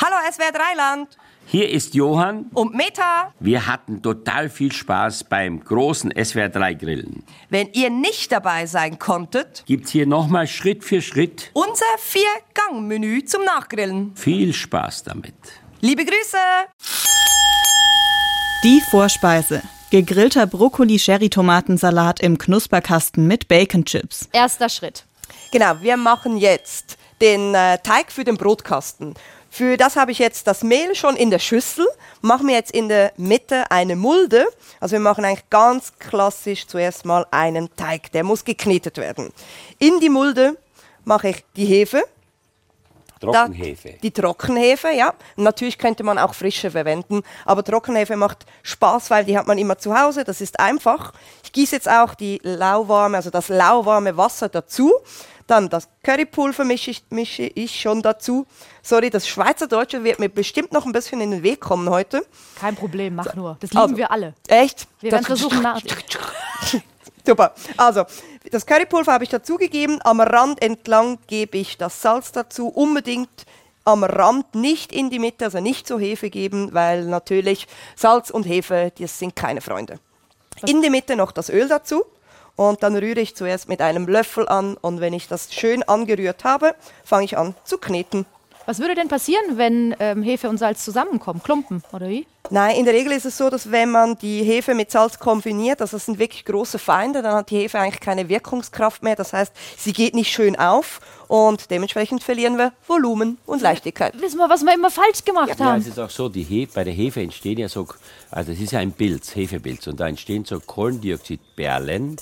Hallo SWR Dreiland Hier ist Johann. und Meta. Wir hatten total viel Spaß beim großen SWR3 Grillen. Wenn ihr nicht dabei sein konntet, Gibt's hier nochmal Schritt für Schritt unser Vier-Gang-Menü zum Nachgrillen. viel Spaß damit. Liebe Grüße! Die Vorspeise. Gegrillter Brokkoli-Sherry-Tomatensalat im Knusperkasten mit Bacon-Chips. Erster Schritt. Genau, wir machen jetzt den äh, Teig für den Brotkasten. Für das habe ich jetzt das Mehl schon in der Schüssel. Machen wir jetzt in der Mitte eine Mulde. Also wir machen eigentlich ganz klassisch zuerst mal einen Teig. Der muss geknetet werden. In die Mulde mache ich die Hefe. Da- Trockenhefe. Die Trockenhefe, ja. Natürlich könnte man auch frische verwenden, aber Trockenhefe macht Spaß, weil die hat man immer zu Hause. Das ist einfach. Ich gieße jetzt auch die lauwarme, also das lauwarme Wasser dazu. Dann das Currypulver mische ich, mische ich schon dazu. Sorry, das Schweizerdeutsche wird mir bestimmt noch ein bisschen in den Weg kommen heute. Kein Problem, mach nur. Das lieben Also, wir alle. Echt? Wir werden versuchen, nach. Super. Also, das Currypulver habe ich dazugegeben. Am Rand entlang gebe ich das Salz dazu. Unbedingt am Rand, nicht in die Mitte, also nicht zur Hefe geben, weil natürlich Salz und Hefe, das sind keine Freunde. In die Mitte noch das Öl dazu. Und dann rühre ich zuerst mit einem Löffel an. Und wenn ich das schön angerührt habe, fange ich an zu kneten. Was würde denn passieren, wenn ähm, Hefe und Salz zusammenkommen? Klumpen, oder wie? Nein, in der Regel ist es so, dass wenn man die Hefe mit Salz kombiniert, also das sind wirklich große Feinde, dann hat die Hefe eigentlich keine Wirkungskraft mehr. Das heißt, sie geht nicht schön auf und dementsprechend verlieren wir Volumen und Leichtigkeit. Wissen wir, was wir immer falsch gemacht Ja, haben? es ist auch so, die Hefe, bei der Hefe entstehen ja so, also es ist ja ein Pilz, Hefepilz, und da entstehen so Kohlendioxidperlen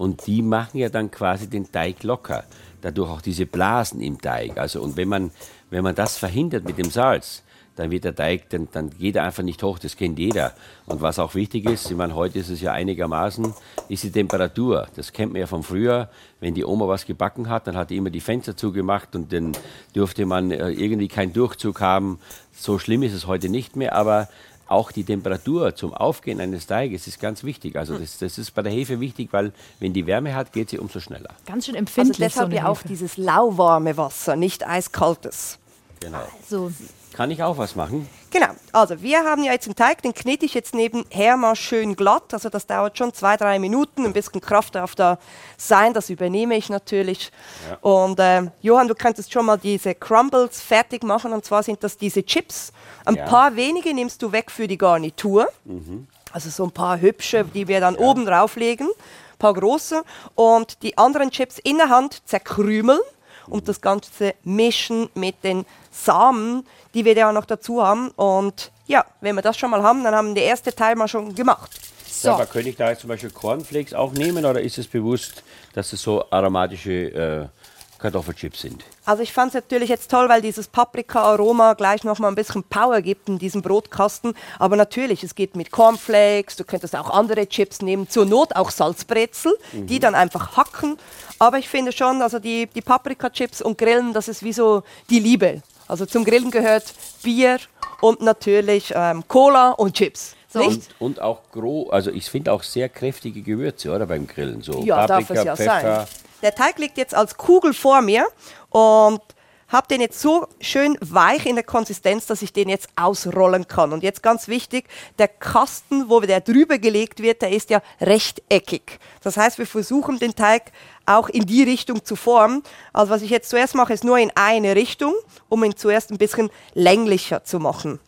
und die machen ja dann quasi den Teig locker. Dadurch auch diese Blasen im Teig. Also, und wenn man, wenn man das verhindert mit dem Salz, dann wird der Teig, dann, dann geht er einfach nicht hoch, das kennt jeder. Und was auch wichtig ist, ich meine, heute ist es ja einigermaßen, ist die Temperatur. Das kennt man ja von früher. Wenn die Oma was gebacken hat, dann hat die immer die Fenster zugemacht und dann durfte man äh, irgendwie keinen Durchzug haben. So schlimm ist es heute nicht mehr, aber auch die Temperatur zum Aufgehen eines Teiges ist ganz wichtig. Also das, das ist bei der Hefe wichtig, weil wenn die Wärme hat, geht sie umso schneller. Ganz schön Also empfindlich. deshalb so eine ja auch dieses lauwarme Wasser, nicht eiskaltes. Genau. So, Kann ich auch was machen? Genau, also wir haben ja jetzt den Teig, den knete ich jetzt nebenher mal schön glatt. Also das dauert schon zwei, drei Minuten, ein bisschen Kraft darf da sein, das übernehme ich natürlich. Und äh, Johann, du könntest schon mal diese Crumbles fertig machen und zwar sind das diese Chips. Ein Ja. paar wenige nimmst du weg für die Garnitur. Also so ein paar hübsche, die wir dann oben drauflegen, ein paar große. Und die anderen Chips in der Hand zerkrümeln und das Ganze mischen mit den Samen, die wir ja noch dazu haben. Und ja, wenn wir das schon mal haben, dann haben wir den ersten Teil mal schon gemacht. Ja, aber könnte ich da jetzt zum Beispiel Cornflakes auch nehmen oder ist es bewusst, dass es so aromatische äh, Kartoffelchips sind? Also ich fand es natürlich jetzt toll, weil dieses Paprika-Aroma gleich noch mal ein bisschen Power gibt in diesem Brotkasten. Aber natürlich, es geht mit Cornflakes, du könntest auch andere Chips nehmen, zur Not auch Salzbrezel, die dann einfach hacken. Aber ich finde schon, also die, die Paprika-Chips und Grillen, das ist wie so die Liebe. Also zum Grillen gehört Bier und natürlich ähm, Cola und Chips. Nicht? Und, und auch gro, also ich finde auch sehr kräftige Gewürze, oder beim Grillen so Ja, darf Paprika, es ja Pfeffer. sein. Der Teig liegt jetzt als Kugel vor mir und habe den jetzt so schön weich in der Konsistenz, dass ich den jetzt ausrollen kann. Und jetzt ganz wichtig, der Kasten, wo der drüber gelegt wird, der ist ja rechteckig. Das heißt, wir versuchen den Teig auch in die Richtung zu formen. Also was ich jetzt zuerst mache, ist nur in eine Richtung, um ihn zuerst ein bisschen länglicher zu machen.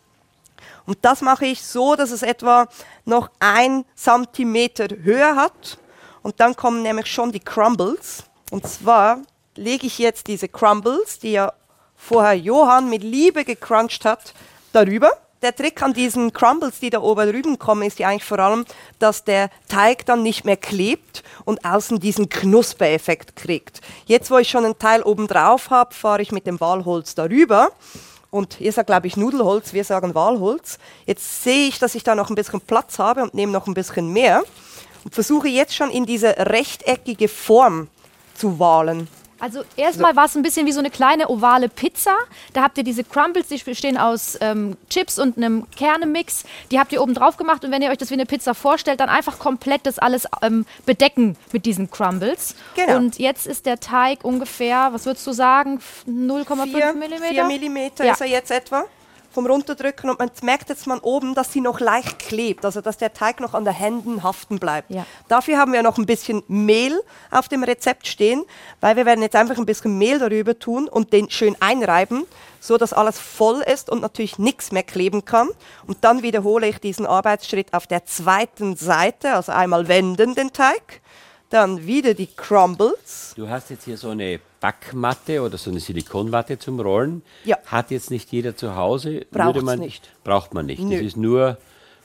Und das mache ich so, dass es etwa noch ein Zentimeter Höhe hat. Und dann kommen nämlich schon die Crumbles. Und zwar lege ich jetzt diese Crumbles, die ja vorher Johann mit Liebe gecrunched hat, darüber. Der Trick an diesen Crumbles, die da oben drüben kommen, ist ja eigentlich vor allem, dass der Teig dann nicht mehr klebt und außen diesen Knuspereffekt kriegt. Jetzt, wo ich schon einen Teil oben drauf habe, fahre ich mit dem Walholz darüber. Und ihr sagt, glaube ich, Nudelholz, wir sagen Walholz. Jetzt sehe ich, dass ich da noch ein bisschen Platz habe und nehme noch ein bisschen mehr und versuche jetzt schon in diese rechteckige Form zu wahlen. Also erstmal war es ein bisschen wie so eine kleine ovale Pizza. Da habt ihr diese Crumbles, die bestehen aus ähm, Chips und einem Kernemix. Die habt ihr oben drauf gemacht und wenn ihr euch das wie eine Pizza vorstellt, dann einfach komplett das alles ähm, bedecken mit diesen Crumbles. Genau. Und jetzt ist der Teig ungefähr, was würdest du sagen, 0,5 4 Millimeter? Millimeter Ja. ist er jetzt etwa. Vom Runterdrücken und man merkt jetzt mal oben, dass sie noch leicht klebt, also dass der Teig noch an den Händen haften bleibt. Ja. Dafür haben wir noch ein bisschen Mehl auf dem Rezept stehen, weil wir werden jetzt einfach ein bisschen Mehl darüber tun und den schön einreiben, so dass alles voll ist und natürlich nichts mehr kleben kann. Und dann wiederhole ich diesen Arbeitsschritt auf der zweiten Seite, also einmal wenden den Teig, dann wieder die Crumbles. Du hast jetzt hier so eine Backmatte oder so eine Silikonmatte zum Rollen. Ja. Hat jetzt nicht jeder zu Hause. Braucht's Würde man, nicht. Braucht man nicht. Nö. Das ist nur,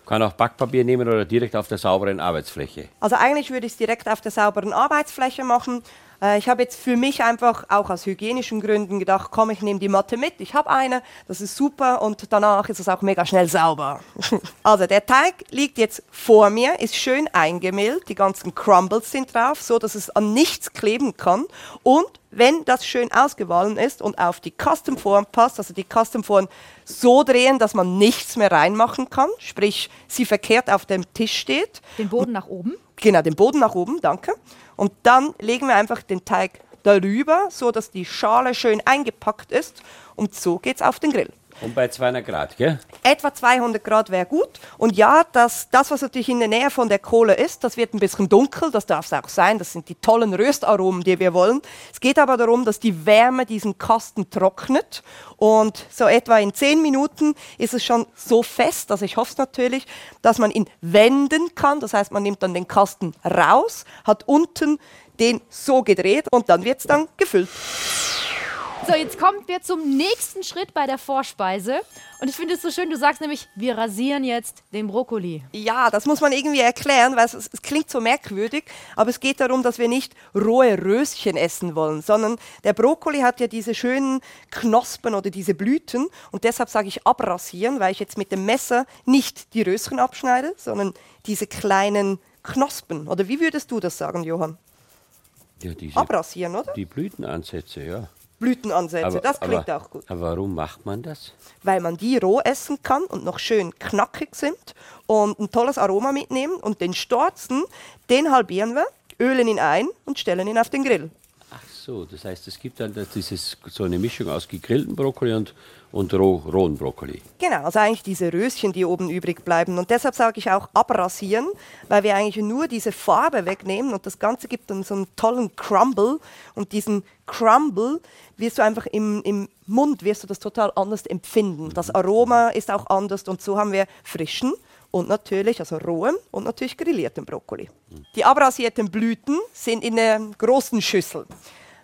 kann auch Backpapier nehmen oder direkt auf der sauberen Arbeitsfläche. Also eigentlich würde ich es direkt auf der sauberen Arbeitsfläche machen. Äh, Ich habe jetzt für mich einfach auch aus hygienischen Gründen gedacht, komm, ich nehme die Matte mit. Ich habe eine, das ist super und danach ist es auch mega schnell sauber. also der Teig liegt jetzt vor mir, ist schön eingemehlt, die ganzen Crumbles sind drauf, so dass es an nichts kleben kann und wenn das schön ausgewahlen ist und auf die Custom-Form passt, also die Custom-Form so drehen, dass man nichts mehr reinmachen kann, sprich sie verkehrt auf dem Tisch steht, Den Boden nach oben. Genau, den Boden nach oben, danke. Und dann legen wir einfach den Teig darüber, so dass die Schale schön eingepackt ist. Und so geht's auf den Grill. Und bei 200 Grad, gell? Etwa 200 Grad wäre gut. Und ja, das, das, was natürlich in der Nähe von der Kohle ist, das wird ein bisschen dunkel. Das darf es auch sein. Das sind die tollen Röstaromen, die wir wollen. Es geht aber darum, dass die Wärme diesen Kasten trocknet. Und so etwa in 10 Minuten ist es schon so fest, also ich hoffe es natürlich, dass man ihn wenden kann. Das heißt, man nimmt dann den Kasten raus, hat unten den so gedreht und dann wird es dann gefüllt. So, jetzt kommen wir zum nächsten Schritt bei der Vorspeise. Und ich finde es so schön, du sagst nämlich, wir rasieren jetzt den Brokkoli. Ja, das muss man irgendwie erklären, weil es, es klingt so merkwürdig, aber es geht darum, dass wir nicht rohe Röschen essen wollen, sondern der Brokkoli hat ja diese schönen Knospen oder diese Blüten und deshalb sage ich abrasieren, weil ich jetzt mit dem Messer nicht die Röschen abschneide, sondern diese kleinen Knospen. Oder wie würdest du das sagen, Johann? Ja, diese, Abrasieren, oder? die Blütenansätze, ja. Blütenansätze, das klingt aber, auch gut. Aber warum macht man das? weil man die roh essen kann und noch schön knackig sind und ein tolles Aroma mitnehmen. Und den Storzen, den halbieren wir, ölen ihn ein und stellen ihn auf den Grill. So, das heißt, es gibt dann das- dieses, so eine Mischung aus gegrillten Brokkoli und, und roh, rohen Brokkoli. Genau, also eigentlich diese Röschen, die oben übrig bleiben. Und deshalb sage ich auch abrasieren, weil wir eigentlich nur diese Farbe wegnehmen und das Ganze gibt dann so einen tollen Crumble. Und diesen Crumble wirst du einfach im, im Mund, wirst du das total anders empfinden. Das Aroma ist auch anders und so haben wir frischen und natürlich, also rohem und natürlich grillierten Brokkoli. Die abrasierten Blüten sind in einer großen Schüssel.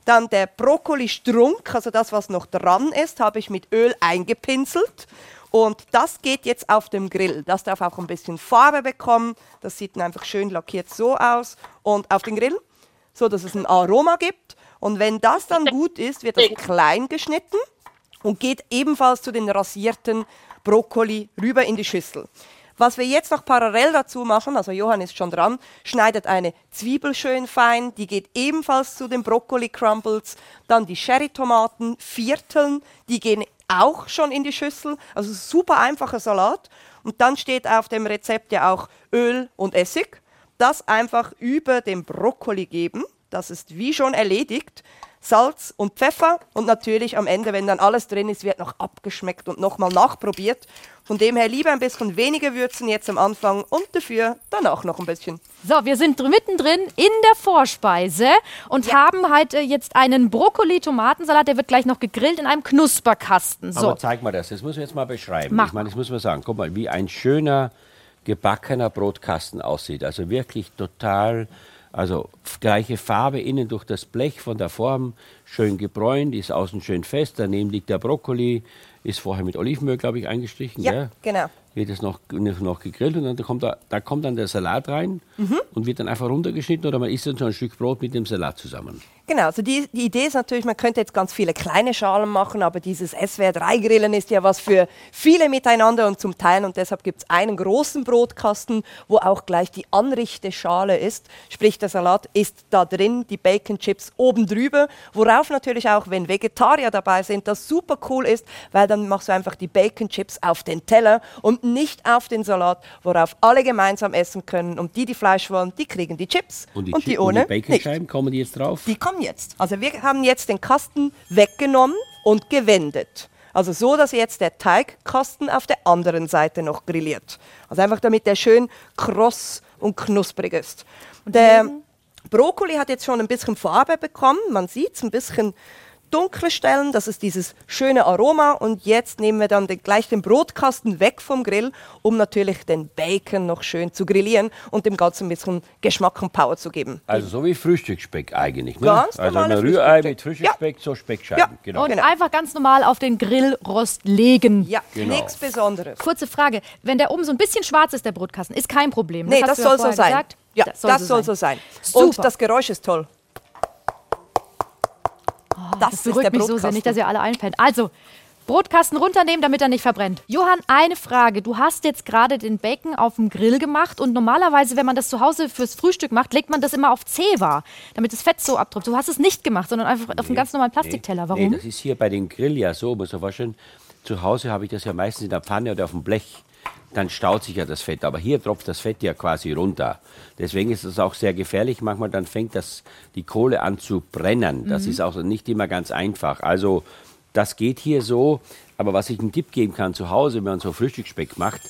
Dann der Brokkoli-Strunk, also das, was noch dran ist, habe ich mit Öl eingepinselt. Und das geht jetzt auf dem Grill. Das darf auch ein bisschen Farbe bekommen. Das sieht einfach schön lackiert so aus. Und auf den Grill, so dass es ein Aroma gibt. Und wenn das dann gut ist, wird das klein geschnitten und geht ebenfalls zu den rasierten Brokkoli rüber in die Schüssel. Was wir jetzt noch parallel dazu machen, also Johann ist schon dran, schneidet eine Zwiebel schön fein, die geht ebenfalls zu den Brokkoli Crumbles, dann die Cherrytomaten vierteln, die gehen auch schon in die Schüssel, also super einfacher Salat. Und dann steht auf dem Rezept ja auch Öl und Essig. Das einfach über den Brokkoli geben, das ist wie schon erledigt. Salz und Pfeffer und natürlich am Ende, wenn dann alles drin ist, wird noch abgeschmeckt und nochmal nachprobiert. Von dem her lieber ein bisschen weniger würzen jetzt am Anfang und dafür danach noch ein bisschen. So, wir sind dr- mittendrin in der Vorspeise und haben heute jetzt einen Brokkoli-Tomatensalat, der wird gleich noch gegrillt in einem Knusperkasten. So, Aber zeig mal das, das muss man jetzt mal beschreiben. Mach ich meine, das muss man sagen. Guck mal, wie ein schöner gebackener Brotkasten aussieht. Also wirklich total, also gleiche Farbe innen durch das Blech von der Form, schön gebräunt, ist außen schön fest. Daneben liegt der Brokkoli, ist vorher mit Olivenöl, glaube ich, eingestrichen. Ja, gell? genau. Wird es noch, noch gegrillt und dann kommt da, da kommt dann der Salat rein Mhm. und wird dann einfach runtergeschnitten oder man isst dann so ein Stück Brot mit dem Salat zusammen. Genau, also die, die Idee ist natürlich, man könnte jetzt ganz viele kleine Schalen machen, aber dieses SWR3-Grillen ist ja was für viele miteinander und zum Teilen und deshalb gibt es einen großen Brotkasten, wo auch gleich die Anrichteschale ist, sprich der Salat ist da drin, die Bacon Chips oben drüber, worauf natürlich auch, wenn Vegetarier dabei sind, das super cool ist, weil dann machst du einfach die Bacon Chips auf den Teller und nicht auf den Salat, worauf alle gemeinsam essen können und die, die Fleisch wollen, die kriegen die Chips Und die, und die Chi- und ohne die nicht. Baconscheiben kommen die jetzt drauf? Die kommen jetzt. Also wir haben jetzt den Kasten weggenommen und gewendet. Also so, dass jetzt der Teigkasten auf der anderen Seite noch grilliert. Also einfach damit der schön kross und knusprig ist. Der Brokkoli hat jetzt schon ein bisschen Farbe bekommen. Man sieht es ein bisschen dunkle Stellen, das ist dieses schöne Aroma. Und jetzt nehmen wir dann den, gleich den Brotkasten weg vom Grill, um natürlich den Bacon noch schön zu grillieren und dem Ganzen ein bisschen Geschmack und Power zu geben. Also so wie Frühstücksspeck eigentlich. Ne? Ganz also ein Rührei mit Frühstücksspeck, so Speckscheiben. Ja. Genau. Und Genau. einfach ganz normal auf den Grillrost legen. Ja, Genau. nichts Besonderes. Kurze Frage, wenn der oben so ein bisschen schwarz ist, der Brotkasten, ist kein Problem. Nee, hast das du ja soll so sein. Gesagt. Ja, das soll, so sein. Und Super. das Geräusch ist toll. Das, Das ist der berührt mich so sehr, nicht, dass ihr alle einpennt. Also, Brotkasten runternehmen, damit er nicht verbrennt. Johann, eine Frage. Du hast jetzt gerade den Bacon auf dem Grill gemacht und normalerweise, wenn man das zu Hause fürs Frühstück macht, legt man das immer auf Zewa, damit das Fett so abtropft. Du hast es nicht gemacht, sondern einfach auf einen ganz normalen Plastikteller. Warum? Nee, das ist hier bei den Grill ja so, muss man vorstellen. Zu Hause habe ich das ja meistens in der Pfanne oder auf dem Blech. Dann staut sich ja das Fett. Aber hier tropft das Fett ja quasi runter. Deswegen ist es auch sehr gefährlich. Manchmal dann fängt das, die Kohle an zu brennen. Das ist auch nicht immer ganz einfach. Also das geht hier so. Aber was ich einen Tipp geben kann zu Hause, wenn man so Frühstücksspeck macht,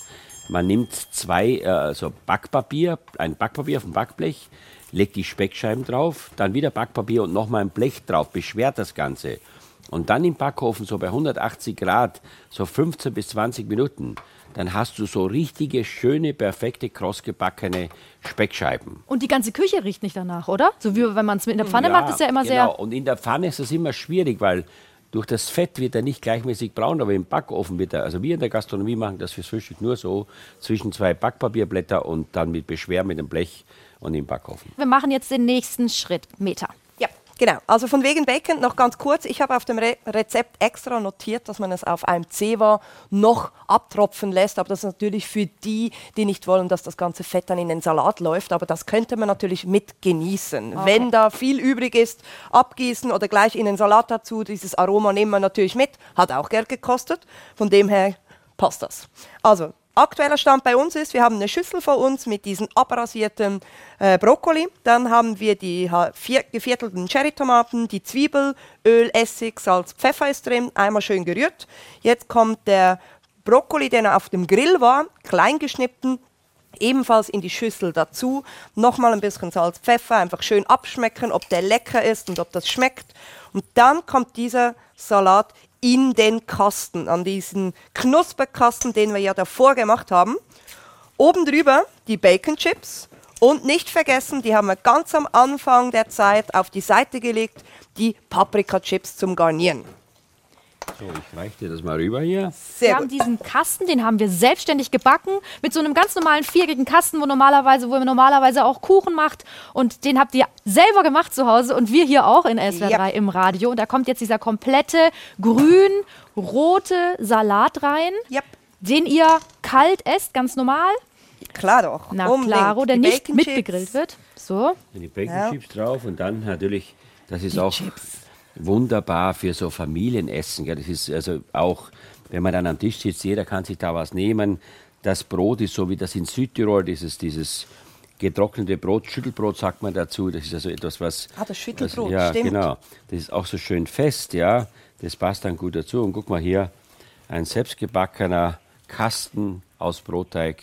man nimmt zwei äh, so Backpapier, ein Backpapier auf dem Backblech, legt die Speckscheiben drauf, dann wieder Backpapier und nochmal ein Blech drauf, beschwert das Ganze. Und dann im Backofen so bei 180 Grad, so 15 bis 20 Minuten, dann hast du so richtige, schöne, perfekte, krossgebackene Speckscheiben. Und die ganze Küche riecht nicht danach, oder? So wie wenn man es mit in der Pfanne macht, ist ja immer genau. sehr. Und in der Pfanne ist das immer schwierig, weil durch das Fett wird er nicht gleichmäßig braun, aber im Backofen wird er, also wir in der Gastronomie machen das fürs Frühstück nur so, zwischen zwei Backpapierblätter und dann mit Beschwer mit dem Blech und im Backofen. Wir machen jetzt den nächsten Schritt. Meter. Genau. Also von wegen Bacon noch ganz kurz. Ich habe auf dem Re Rezept extra notiert, dass man es auf einem Zewa noch abtropfen lässt. Aber das ist natürlich für die, die nicht wollen, dass das ganze Fett dann in den Salat läuft. Aber das könnte man natürlich mit genießen. Wenn da viel übrig ist, abgießen oder gleich in den Salat dazu. Dieses Aroma nehmen wir natürlich mit. Hat auch Geld gekostet. Von dem her passt das. Also, aktueller Stand bei uns ist, wir haben eine Schüssel vor uns mit diesen abrasierten äh, Brokkoli. Dann haben wir die vier, geviertelten Cherrytomaten, die Zwiebel, Öl, Essig, Salz, Pfeffer ist drin. Einmal schön gerührt. Jetzt kommt der Brokkoli, der auf dem Grill war, klein geschnitten, ebenfalls in die Schüssel dazu. Nochmal ein bisschen Salz, Pfeffer, einfach schön abschmecken, ob der lecker ist und ob das schmeckt. Und dann kommt dieser Salat in den Kasten, an diesen Knusperkasten, den wir ja davor gemacht haben. Oben drüber die Bacon Chips und nicht vergessen, die haben wir ganz am Anfang der Zeit auf die Seite gelegt, die Paprika Chips zum Garnieren. So, ich reiche dir das mal rüber hier. Sehr wir haben gut. diesen Kasten, den haben wir selbstständig gebacken, mit so einem ganz normalen viereckigen Kasten, wo normalerweise, wo man normalerweise auch Kuchen macht. Und den habt ihr selber gemacht zu Hause und wir hier auch in SWR3 Ja. im Radio. Und da kommt jetzt dieser komplette grün-rote Salat rein, Yep. den ihr kalt esst, ganz normal. Klar doch. Na Unbedingt. klaro, der Die nicht mitgegrillt Chips. wird. So. Die Bacon Ja. Chips drauf und dann natürlich, das ist auch wunderbar für so Familienessen. Gell? Das ist also auch, wenn man dann am Tisch sitzt, jeder kann sich da was nehmen. Das Brot ist so wie das in Südtirol, dieses, dieses getrocknete Brot, Schüttelbrot sagt man dazu. Das ist also etwas, was. Ah, das Schüttelbrot, was, ja, stimmt. genau. Das ist auch so schön fest, ja. Das passt dann gut dazu. Und guck mal hier, ein selbstgebackener Kasten aus Brotteig.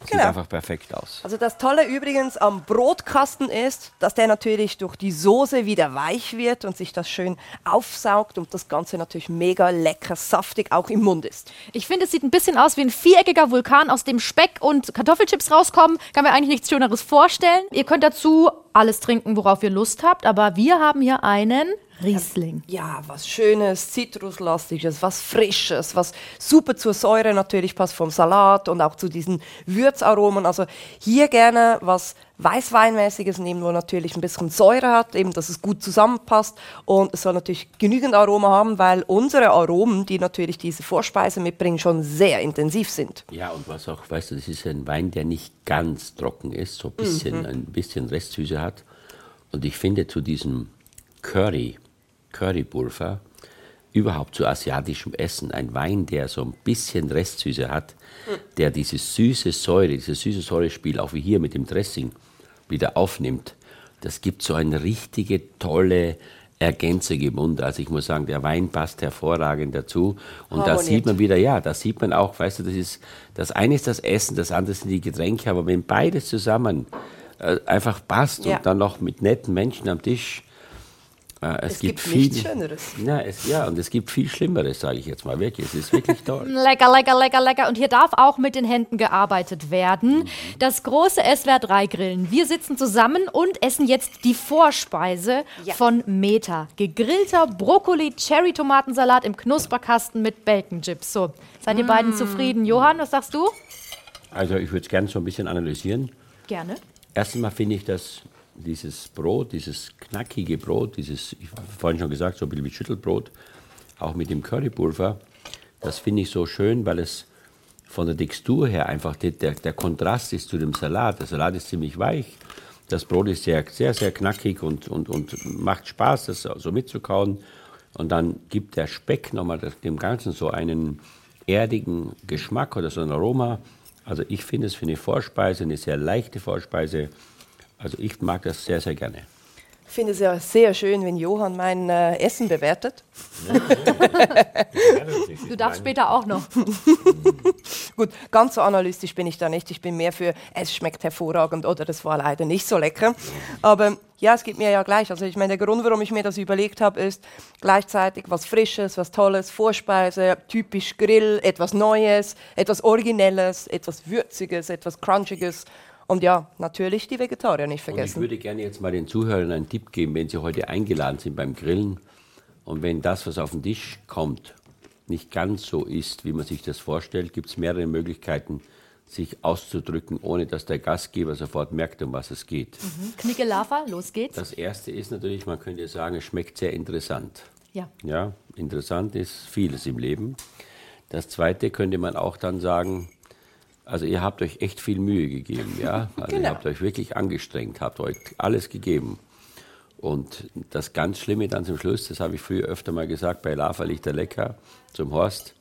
Sieht Genau. einfach perfekt aus. Also das Tolle übrigens am Brotkasten ist, dass der natürlich durch die Soße wieder weich wird und sich das schön aufsaugt und das Ganze natürlich mega lecker saftig auch im Mund ist. Ich finde, es sieht ein bisschen aus wie ein viereckiger Vulkan, aus dem Speck und Kartoffelchips rauskommen. Kann mir eigentlich nichts Schöneres vorstellen. Ihr könnt dazu alles trinken, worauf ihr Lust habt, aber wir haben hier einen Riesling. Ja, was Schönes, Zitruslastiges, was Frisches, was super zur Säure natürlich passt vom Salat und auch zu diesen Würzaromen. Also hier gerne was Weißweinmäßiges nehmen, wo natürlich ein bisschen Säure hat, eben, dass es gut zusammenpasst und es soll natürlich genügend Aroma haben, weil unsere Aromen, die natürlich diese Vorspeise mitbringen, schon sehr intensiv sind. Ja, und was auch, weißt du, das ist ein Wein, der nicht ganz trocken ist, so ein bisschen, ein bisschen Restsüße hat. Und ich finde zu diesem Curry, Currypulver, überhaupt zu asiatischem Essen, ein Wein, der so ein bisschen Restsüße hat, der diese süße Säure, dieses süße Säurespiel, auch wie hier mit dem Dressing, wieder aufnimmt, das gibt so eine richtige, tolle, ergänzige Wunder. Also ich muss sagen, der Wein passt hervorragend dazu. Und da sieht man wieder, ja, da sieht man auch, weißt du, das ist, das eine ist das Essen, das andere sind die Getränke, aber wenn beides zusammen äh, einfach passt Ja. und dann noch mit netten Menschen am Tisch, äh, es, Es gibt, gibt viel, nichts Schöneres. Ja, es, ja, und es gibt viel Schlimmeres, sage ich jetzt mal wirklich. Es ist wirklich toll. Lecker, lecker, lecker, lecker. Und hier darf auch mit den Händen gearbeitet werden. Das große SWR 3 Grillen. Wir sitzen zusammen und essen jetzt die Vorspeise Ja. von Meta. Gegrillter Brokkoli, Cherry-Tomatensalat im Knusperkasten mit Bacon Chips. So, seid ihr beiden zufrieden? Johann, was sagst du? Also ich würde es gerne so ein bisschen analysieren. Gerne. Erstens mal finde ich, dass dieses Brot, dieses knackige Brot, dieses, ich habe vorhin schon gesagt, so ein bisschen wie Schüttelbrot, auch mit dem Currypulver, das finde ich so schön, weil es von der Textur her einfach der, der, Kontrast ist zu dem Salat. Der Salat ist ziemlich weich, das Brot ist sehr, sehr, sehr knackig und, und, und macht Spaß, das so mitzukauen. Und dann gibt der Speck nochmal dem Ganzen so einen erdigen Geschmack oder so ein Aroma. Also ich finde es für eine Vorspeise, eine sehr leichte Vorspeise. Also ich mag das sehr, sehr gerne. Ich finde es ja sehr schön, wenn Johann mein äh, Essen bewertet. Du darfst später auch noch. Gut, ganz so analytisch bin ich da nicht. Ich bin mehr für, es schmeckt hervorragend oder das war leider nicht so lecker. Aber ja, es geht mir ja gleich. Also ich meine, der Grund, warum ich mir das überlegt habe, ist gleichzeitig was Frisches, was Tolles, Vorspeise, typisch Grill, etwas Neues, etwas Originelles, etwas Würziges, etwas Crunchiges. Und ja, natürlich die Vegetarier nicht Und ich vergessen. würde gerne jetzt mal den Zuhörern einen Tipp geben, wenn sie heute eingeladen sind beim Grillen und wenn das, was auf den Tisch kommt, nicht ganz so ist, wie man sich das vorstellt, gibt es mehrere Möglichkeiten, sich auszudrücken, ohne dass der Gastgeber sofort merkt, um was es geht. Knicke Lava, los geht's. Das erste ist natürlich, man könnte sagen, es schmeckt sehr interessant. Ja. Ja, interessant ist vieles im Leben. Das zweite könnte man auch dann sagen, also ihr habt euch echt viel Mühe gegeben, ja. Also ihr Genau. habt euch wirklich angestrengt, habt euch alles gegeben. Und das ganz Schlimme dann zum Schluss, das habe ich früher öfter mal gesagt, bei Lava liegt der Lecker zum Horst.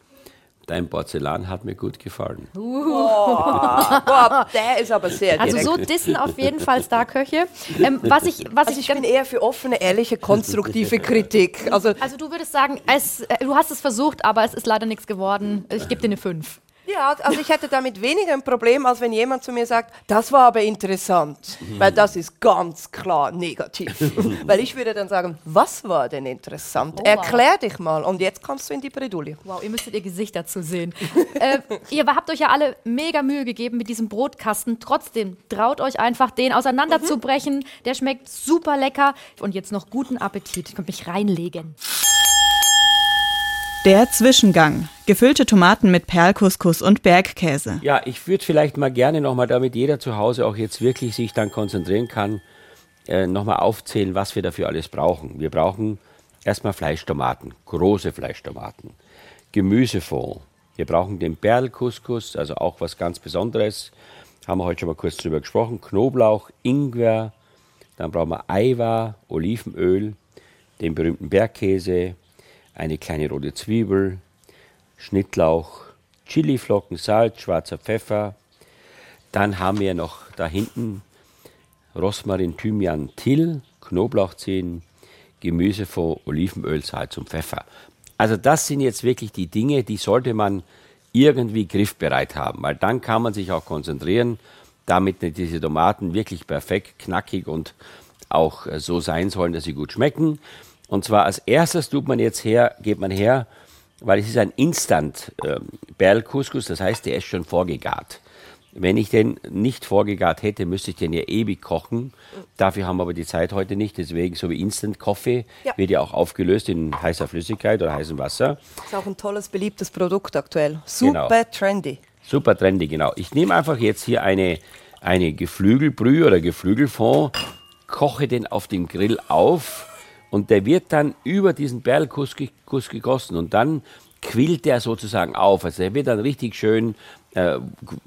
Dein Porzellan hat mir gut gefallen. Boah, der ist aber sehr Also direkt. so dissen auf jeden Fall Starköche. Ähm, was ich, was Also ich, ich bin eher für offene, ehrliche, konstruktive Kritik. Also also du würdest sagen, es, äh, du hast es versucht, aber es ist leider nichts geworden. Ich gebe dir eine 5. Ja, also ich hätte damit weniger ein Problem, als wenn jemand zu mir sagt, das war aber interessant, weil das ist ganz klar negativ. weil ich würde dann sagen, was war denn interessant? Oh, wow. Erklär dich mal und jetzt kannst du in die Bredouille. Wow, ihr müsstet ihr Gesicht dazu sehen. äh, ihr habt euch ja alle mega Mühe gegeben mit diesem Brotkasten. Trotzdem traut euch einfach, den auseinanderzubrechen. Der schmeckt super lecker. Und jetzt noch guten Appetit. Ich könnt mich reinlegen. Der Zwischengang. Gefüllte Tomaten mit Perlcouscous und Bergkäse. Ja, ich würde vielleicht mal gerne nochmal, damit jeder zu Hause auch jetzt wirklich sich dann konzentrieren kann, äh, nochmal aufzählen, was wir dafür alles brauchen. Wir brauchen erstmal Fleischtomaten, große Fleischtomaten, Gemüsefond. Wir brauchen den Perlcouscous, also auch was ganz Besonderes. Haben wir heute schon mal kurz drüber gesprochen. Knoblauch, Ingwer, dann brauchen wir Eiwa, Olivenöl, den berühmten Bergkäse, eine kleine rote Zwiebel, Schnittlauch, Chiliflocken, Salz, schwarzer Pfeffer. Dann haben wir noch da hinten Rosmarin, Thymian, Till, Knoblauchzehen, Gemüsefond, Olivenöl, Salz und Pfeffer. Also das sind jetzt wirklich die Dinge, die sollte man irgendwie griffbereit haben, weil dann kann man sich auch konzentrieren, damit diese Tomaten wirklich perfekt, knackig und auch äh, so sein sollen, dass sie gut schmecken. Und zwar als erstes tut man jetzt her, geht man her, weil es ist ein Instant ähm, Berl-Couscous, das heißt, der ist schon vorgegart. Wenn ich den nicht vorgegart hätte, müsste ich den ja ewig kochen. Dafür haben wir aber die Zeit heute nicht. Deswegen, so wie Instant Coffee, Ja. wird ja auch aufgelöst in heißer Flüssigkeit oder heißem Wasser. Ist auch ein tolles, beliebtes Produkt aktuell. Super Genau. trendy. Super trendy, genau. Ich nehme einfach jetzt hier eine, eine Geflügelbrühe oder Geflügelfond, koche den auf dem Grill auf und der wird dann über diesen Perlkuss ge- Kuss gegossen und dann quillt der sozusagen auf. Also der wird dann richtig schön äh,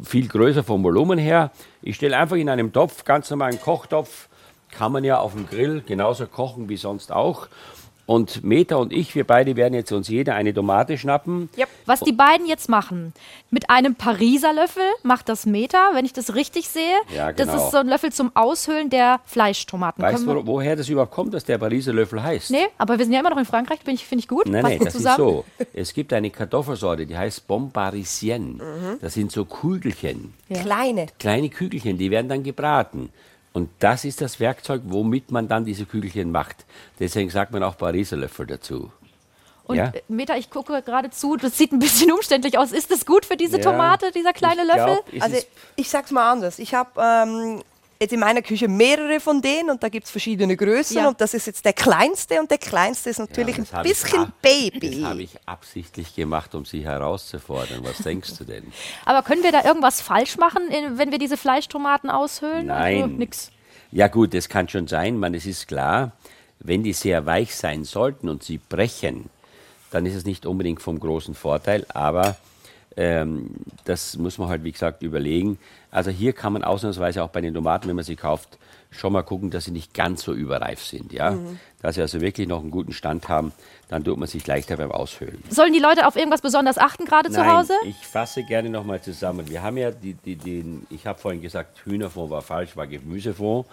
viel größer vom Volumen her. Ich stelle einfach in einem Topf, ganz normalen Kochtopf, kann man ja auf dem Grill genauso kochen wie sonst auch. Und Meta und ich, wir beide werden jetzt uns jeder eine Tomate schnappen. Yep. Was die beiden jetzt machen, mit einem Pariser Löffel macht das Meter, wenn ich das richtig sehe. Ja, Das genau. ist so ein Löffel zum Aushöhlen der Fleischtomaten. Weißt du, woher das überhaupt kommt, dass der Pariser Löffel heißt? Nee, aber wir sind ja immer noch in Frankreich, bin ich- finde ich gut. Nein, Passt nein, das zusammen. ist so. Es gibt eine Kartoffelsorte, die heißt Bombarisienne. Mhm. Das sind so Kügelchen, Kleine. kleine Kügelchen, die werden dann gebraten. Und das ist das Werkzeug, womit man dann diese Kügelchen macht. Deswegen sagt man auch Pariser Löffel dazu. Und Ja. äh, Meta, ich gucke gerade zu, das sieht ein bisschen umständlich aus. Ist das gut für diese Ja, Tomate, dieser kleine ich Löffel? glaub, Also ich sag's mal anders. Ich habe ähm, jetzt in meiner Küche mehrere von denen und da gibt es verschiedene Größen Ja. und das ist jetzt der kleinste und der kleinste ist natürlich das ein ich bisschen ab- Baby. Das habe ich absichtlich gemacht, um Sie herauszufordern. Was denkst du denn? Aber können wir da irgendwas falsch machen, wenn wir diese Fleischtomaten aushöhlen? Nein. Also, nix. Ja gut, das kann schon sein. Man, es ist klar, wenn die sehr weich sein sollten und sie brechen, dann ist es nicht unbedingt vom großen Vorteil, aber ähm, das muss man halt, wie gesagt, überlegen. Also hier kann man ausnahmsweise auch bei den Tomaten, wenn man sie kauft, schon mal gucken, dass sie nicht ganz so überreif sind. Ja? Dass sie also wirklich noch einen guten Stand haben, dann tut man sich leichter beim Aushöhlen. Sollen die Leute auf irgendwas besonders achten, gerade zu Hause? ich fasse gerne nochmal zusammen. Wir haben ja die, die, den, ich habe vorhin gesagt, Hühnerfond war falsch, war Gemüsefond.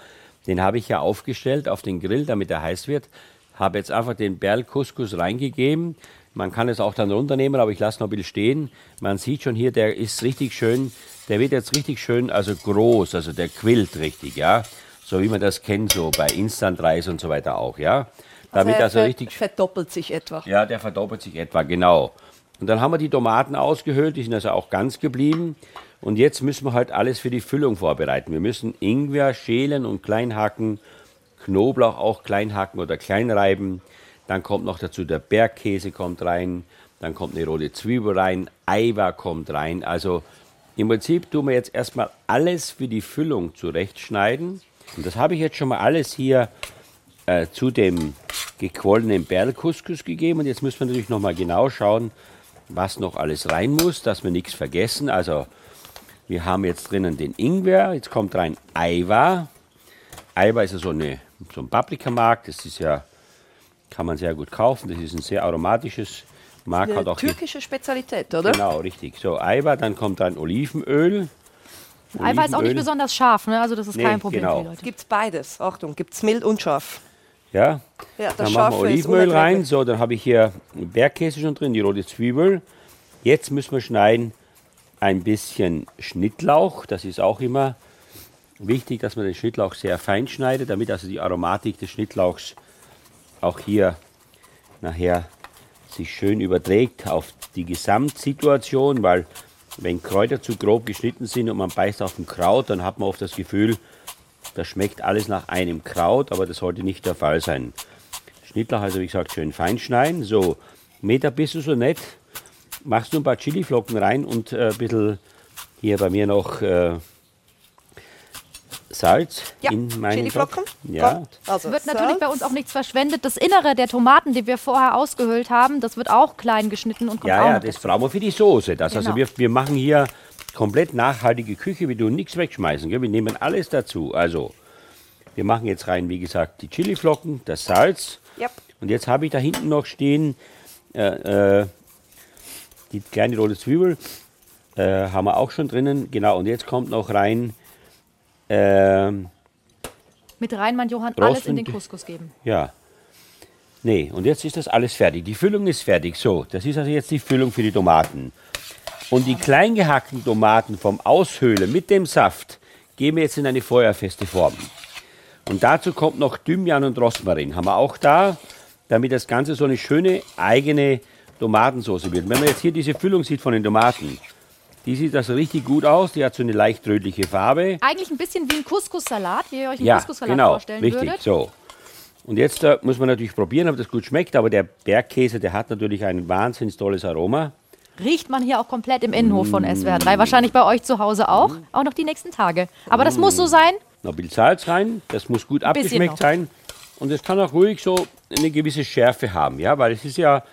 Den habe ich ja aufgestellt auf den Grill, damit er heiß wird. Habe jetzt einfach den Berl-Couscous reingegeben. Man kann es auch dann runternehmen, aber ich lasse noch ein bisschen stehen. Man sieht schon hier, der ist richtig schön, der wird jetzt richtig schön, also groß, also der quillt richtig, ja. So wie man das kennt, so bei Instant-Reis und so weiter auch, ja. Damit er also ver- richtig verdoppelt sich etwa. ja, der verdoppelt sich etwa, genau. Und dann haben wir die Tomaten ausgehöhlt, die sind also auch ganz geblieben. Und jetzt müssen wir halt alles für die Füllung vorbereiten. Wir müssen Ingwer schälen und klein hacken, Knoblauch auch klein hacken oder klein reiben. Dann kommt noch dazu der Bergkäse kommt rein, dann kommt eine rote Zwiebel rein, Eiweiß kommt rein. Also im Prinzip tun wir jetzt erstmal alles für die Füllung zurechtschneiden. Und das habe ich jetzt schon mal alles hier äh, zu dem gequollenen Berlcouscous gegeben. Und jetzt müssen wir natürlich noch mal genau schauen, was noch alles rein muss, dass wir nichts vergessen. Also wir haben jetzt drinnen den Ingwer, jetzt kommt rein Eiwa. Eiwa ist ja so, eine, so ein Paprikamark, das ist ja, kann man sehr gut kaufen. Das ist ein sehr aromatisches Mark. Eine Hat auch türkische Spezialität, oder? genau, richtig. So, Eiwa, dann kommt rein Olivenöl. Eiweiß ist auch nicht Olivenöl. besonders scharf, ne? also das ist Nee, kein Problem genau. für die Leute. Gibt's beides. Achtung, gibt's mild und scharf. Ja, Ja, das dann machen wir Olivenöl rein. So, dann habe ich hier Bergkäse schon drin, die rote Zwiebel. Jetzt müssen wir schneiden ein bisschen Schnittlauch. Das ist auch immer wichtig, dass man den Schnittlauch sehr fein schneidet, damit also die Aromatik des Schnittlauchs auch hier nachher sich schön überträgt auf die Gesamtsituation, weil wenn Kräuter zu grob geschnitten sind und man beißt auf ein Kraut, dann hat man oft das Gefühl, das schmeckt alles nach einem Kraut, aber das sollte nicht der Fall sein. Schnittlauch, also wie gesagt, schön fein schneiden. So, Meter bist du so nett, machst du ein paar Chiliflocken rein und äh, ein bisschen hier bei mir noch äh, Salz Ja, in meinen Chiliflocken. Ja. Also Wird natürlich Salz. bei uns auch nichts verschwendet. Das Innere der Tomaten, die wir vorher ausgehöhlt haben, das wird auch klein geschnitten und kommt auch Ja, ja, noch das dazu. brauchen wir für die Soße. Das, Also Genau. wir, wir machen hier komplett nachhaltige Küche. Wir tun nichts wegschmeißen. Gell? Wir nehmen alles dazu. Also, wir machen jetzt rein, wie gesagt, die Chiliflocken, das Salz. Yep. Und jetzt habe ich da hinten noch stehen äh, äh, die kleine rote Zwiebel. Äh, haben wir auch schon drinnen. Genau, und jetzt kommt noch rein, ähm, Mit Reinmann Johann alles in den Couscous geben. ja. Nee, und jetzt ist das alles fertig. Die Füllung ist fertig. So, das ist also jetzt die Füllung für die Tomaten. Und die klein gehackten Tomaten vom Aushöhlen mit dem Saft geben wir jetzt in eine feuerfeste Form. Und dazu kommt noch Thymian und Rosmarin. Haben wir auch da, damit das Ganze so eine schöne eigene Tomatensauce wird. Wenn man jetzt hier diese Füllung sieht von den Tomaten, die sieht also richtig gut aus. Die hat so eine leicht rötliche Farbe. Eigentlich ein bisschen wie ein Couscous-Salat, wie ihr euch einen Ja, Couscous-Salat genau, vorstellen richtig, würdet. so. Und jetzt äh, muss man natürlich probieren, ob das gut schmeckt, aber der Bergkäse, der hat natürlich ein wahnsinnig tolles Aroma. Riecht man hier auch komplett im Innenhof von Mm. SWR 3. Wahrscheinlich bei euch zu Hause auch. Auch noch die nächsten Tage. Aber das muss so sein. Noch ein bisschen Salz rein, das muss gut abgeschmeckt sein. Und es kann auch ruhig so eine gewisse Schärfe haben, ja, weil es ist ja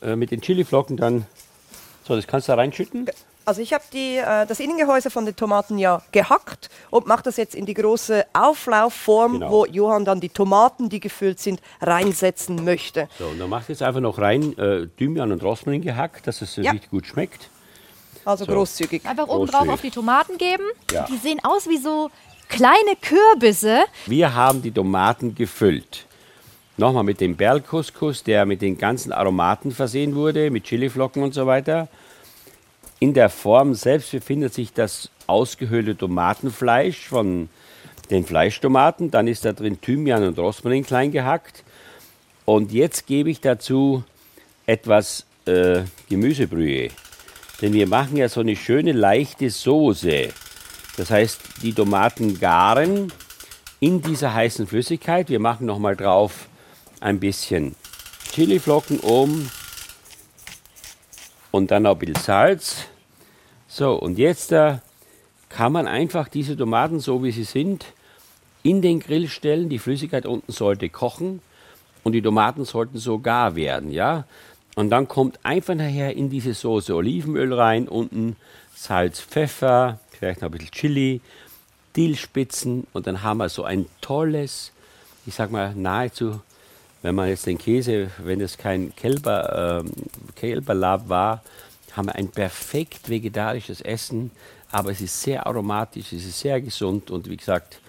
äh, mit den Chiliflocken dann, so, das kannst du da reinschütten. Also ich habe äh, das Innengehäuse von den Tomaten ja gehackt und mache das jetzt in die große Auflaufform, Genau. wo Johann dann die Tomaten, die gefüllt sind, reinsetzen möchte. So, und dann machst du jetzt einfach noch rein äh, Thymian und Rosmarin gehackt, dass es äh, Ja. richtig gut schmeckt. Also So. großzügig. Einfach oben drauf auf die Tomaten geben. Ja. Die sehen aus wie so kleine Kürbisse. Wir haben die Tomaten gefüllt. Nochmal mit dem Berlcouscous, der mit den ganzen Aromaten versehen wurde, mit Chiliflocken und so weiter. In der Form selbst befindet sich das ausgehöhlte Tomatenfleisch von den Fleischtomaten. Dann ist da drin Thymian und Rosmarin klein gehackt. Und jetzt gebe ich dazu etwas äh, Gemüsebrühe. Denn wir machen ja so eine schöne leichte Soße. Das heißt, die Tomaten garen in dieser heißen Flüssigkeit. Wir machen noch mal drauf ein bisschen Chiliflocken oben und dann noch ein bisschen Salz. So, und jetzt äh, kann man einfach diese Tomaten, so wie sie sind, in den Grill stellen. Die Flüssigkeit unten sollte kochen und die Tomaten sollten so gar werden, ja. Und dann kommt einfach nachher in diese Soße Olivenöl rein, unten Salz, Pfeffer, vielleicht noch ein bisschen Chili, Dillspitzen und dann haben wir so ein tolles, ich sag mal nahezu, wenn man jetzt den Käse, wenn es kein Kälber, ähm, Kälberlab war, haben wir ein perfekt vegetarisches Essen, aber es ist sehr aromatisch, es ist sehr gesund. Und wie gesagt,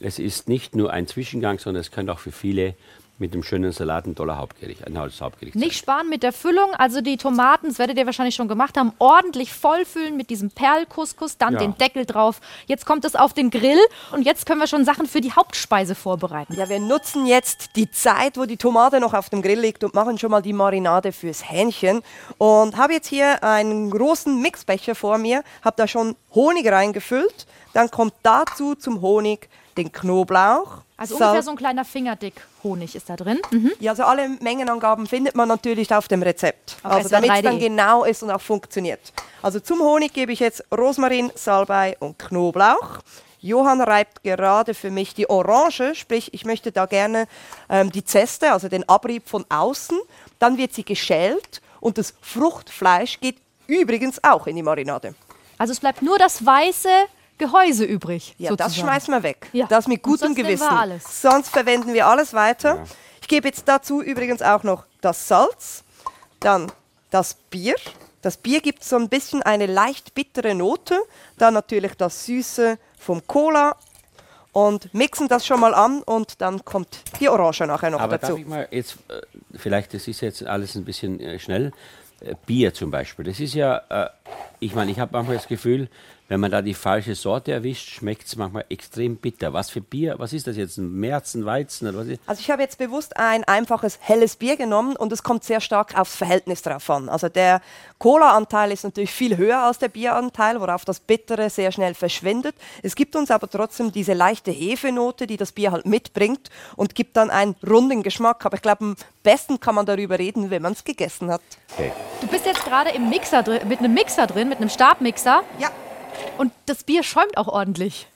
es ist nicht nur ein Zwischengang, sondern es könnte auch für viele mit einem schönen Salat ein toller Hauptgericht, ein tolles Hauptgericht Nicht sparen mit der Füllung, also die Tomaten, das werdet ihr wahrscheinlich schon gemacht haben, ordentlich vollfüllen mit diesem Perlcouscous, dann Ja. den Deckel drauf. Jetzt kommt es auf den Grill und jetzt können wir schon Sachen für die Hauptspeise vorbereiten. Ja, wir nutzen jetzt die Zeit, wo die Tomate noch auf dem Grill liegt und machen schon mal die Marinade fürs Hähnchen. Und habe jetzt hier einen großen Mixbecher vor mir, habe da schon Honig reingefüllt. Dann kommt dazu zum Honig den Knoblauch. Also Salz- ungefähr so ein kleiner Fingerdick Honig ist da drin. Mhm. Ja, also alle Mengenangaben findet man natürlich auf dem Rezept. Auf also damit es dann SWR3.de. genau ist und auch funktioniert. Also zum Honig gebe ich jetzt Rosmarin, Salbei und Knoblauch. Johann reibt gerade für mich die Orange, sprich ich möchte da gerne ähm, die Zeste, also den Abrieb von außen. Dann wird sie geschält und das Fruchtfleisch geht übrigens auch in die Marinade. Also es bleibt nur das weiße Gehäuse übrig. Ja, sozusagen. das schmeißen wir weg. Ja. Das mit gutem sonst Gewissen. alles. Sonst verwenden wir alles weiter. Ich gebe jetzt dazu übrigens auch noch das Salz, dann das Bier. Das Bier gibt so ein bisschen eine leicht bittere Note. Dann natürlich das Süße vom Cola und mixen das schon mal an und dann kommt die Orange nachher noch Aber dazu. darf ich mal jetzt, äh, vielleicht, das ist jetzt alles ein bisschen äh, schnell, äh, Bier zum Beispiel, das ist ja, ich meine, ich habe manchmal das Gefühl, wenn man da die falsche Sorte erwischt, schmeckt es manchmal extrem bitter. Was für Bier, was ist das jetzt, ein Märzen, Weizen oder was ist Also ich habe jetzt bewusst ein einfaches helles Bier genommen und es kommt sehr stark aufs Verhältnis drauf an. Also der Cola-Anteil ist natürlich viel höher als der Bieranteil, worauf das Bittere sehr schnell verschwindet. Es gibt uns aber trotzdem diese leichte Hefenote, die das Bier halt mitbringt und gibt dann einen runden Geschmack. Aber ich glaube, am besten kann man darüber reden, wenn man es gegessen hat. Okay. Du bist jetzt gerade im Mixer drin, mit einem Mixer drin, mit einem Stabmixer Ja, und das Bier schäumt auch ordentlich.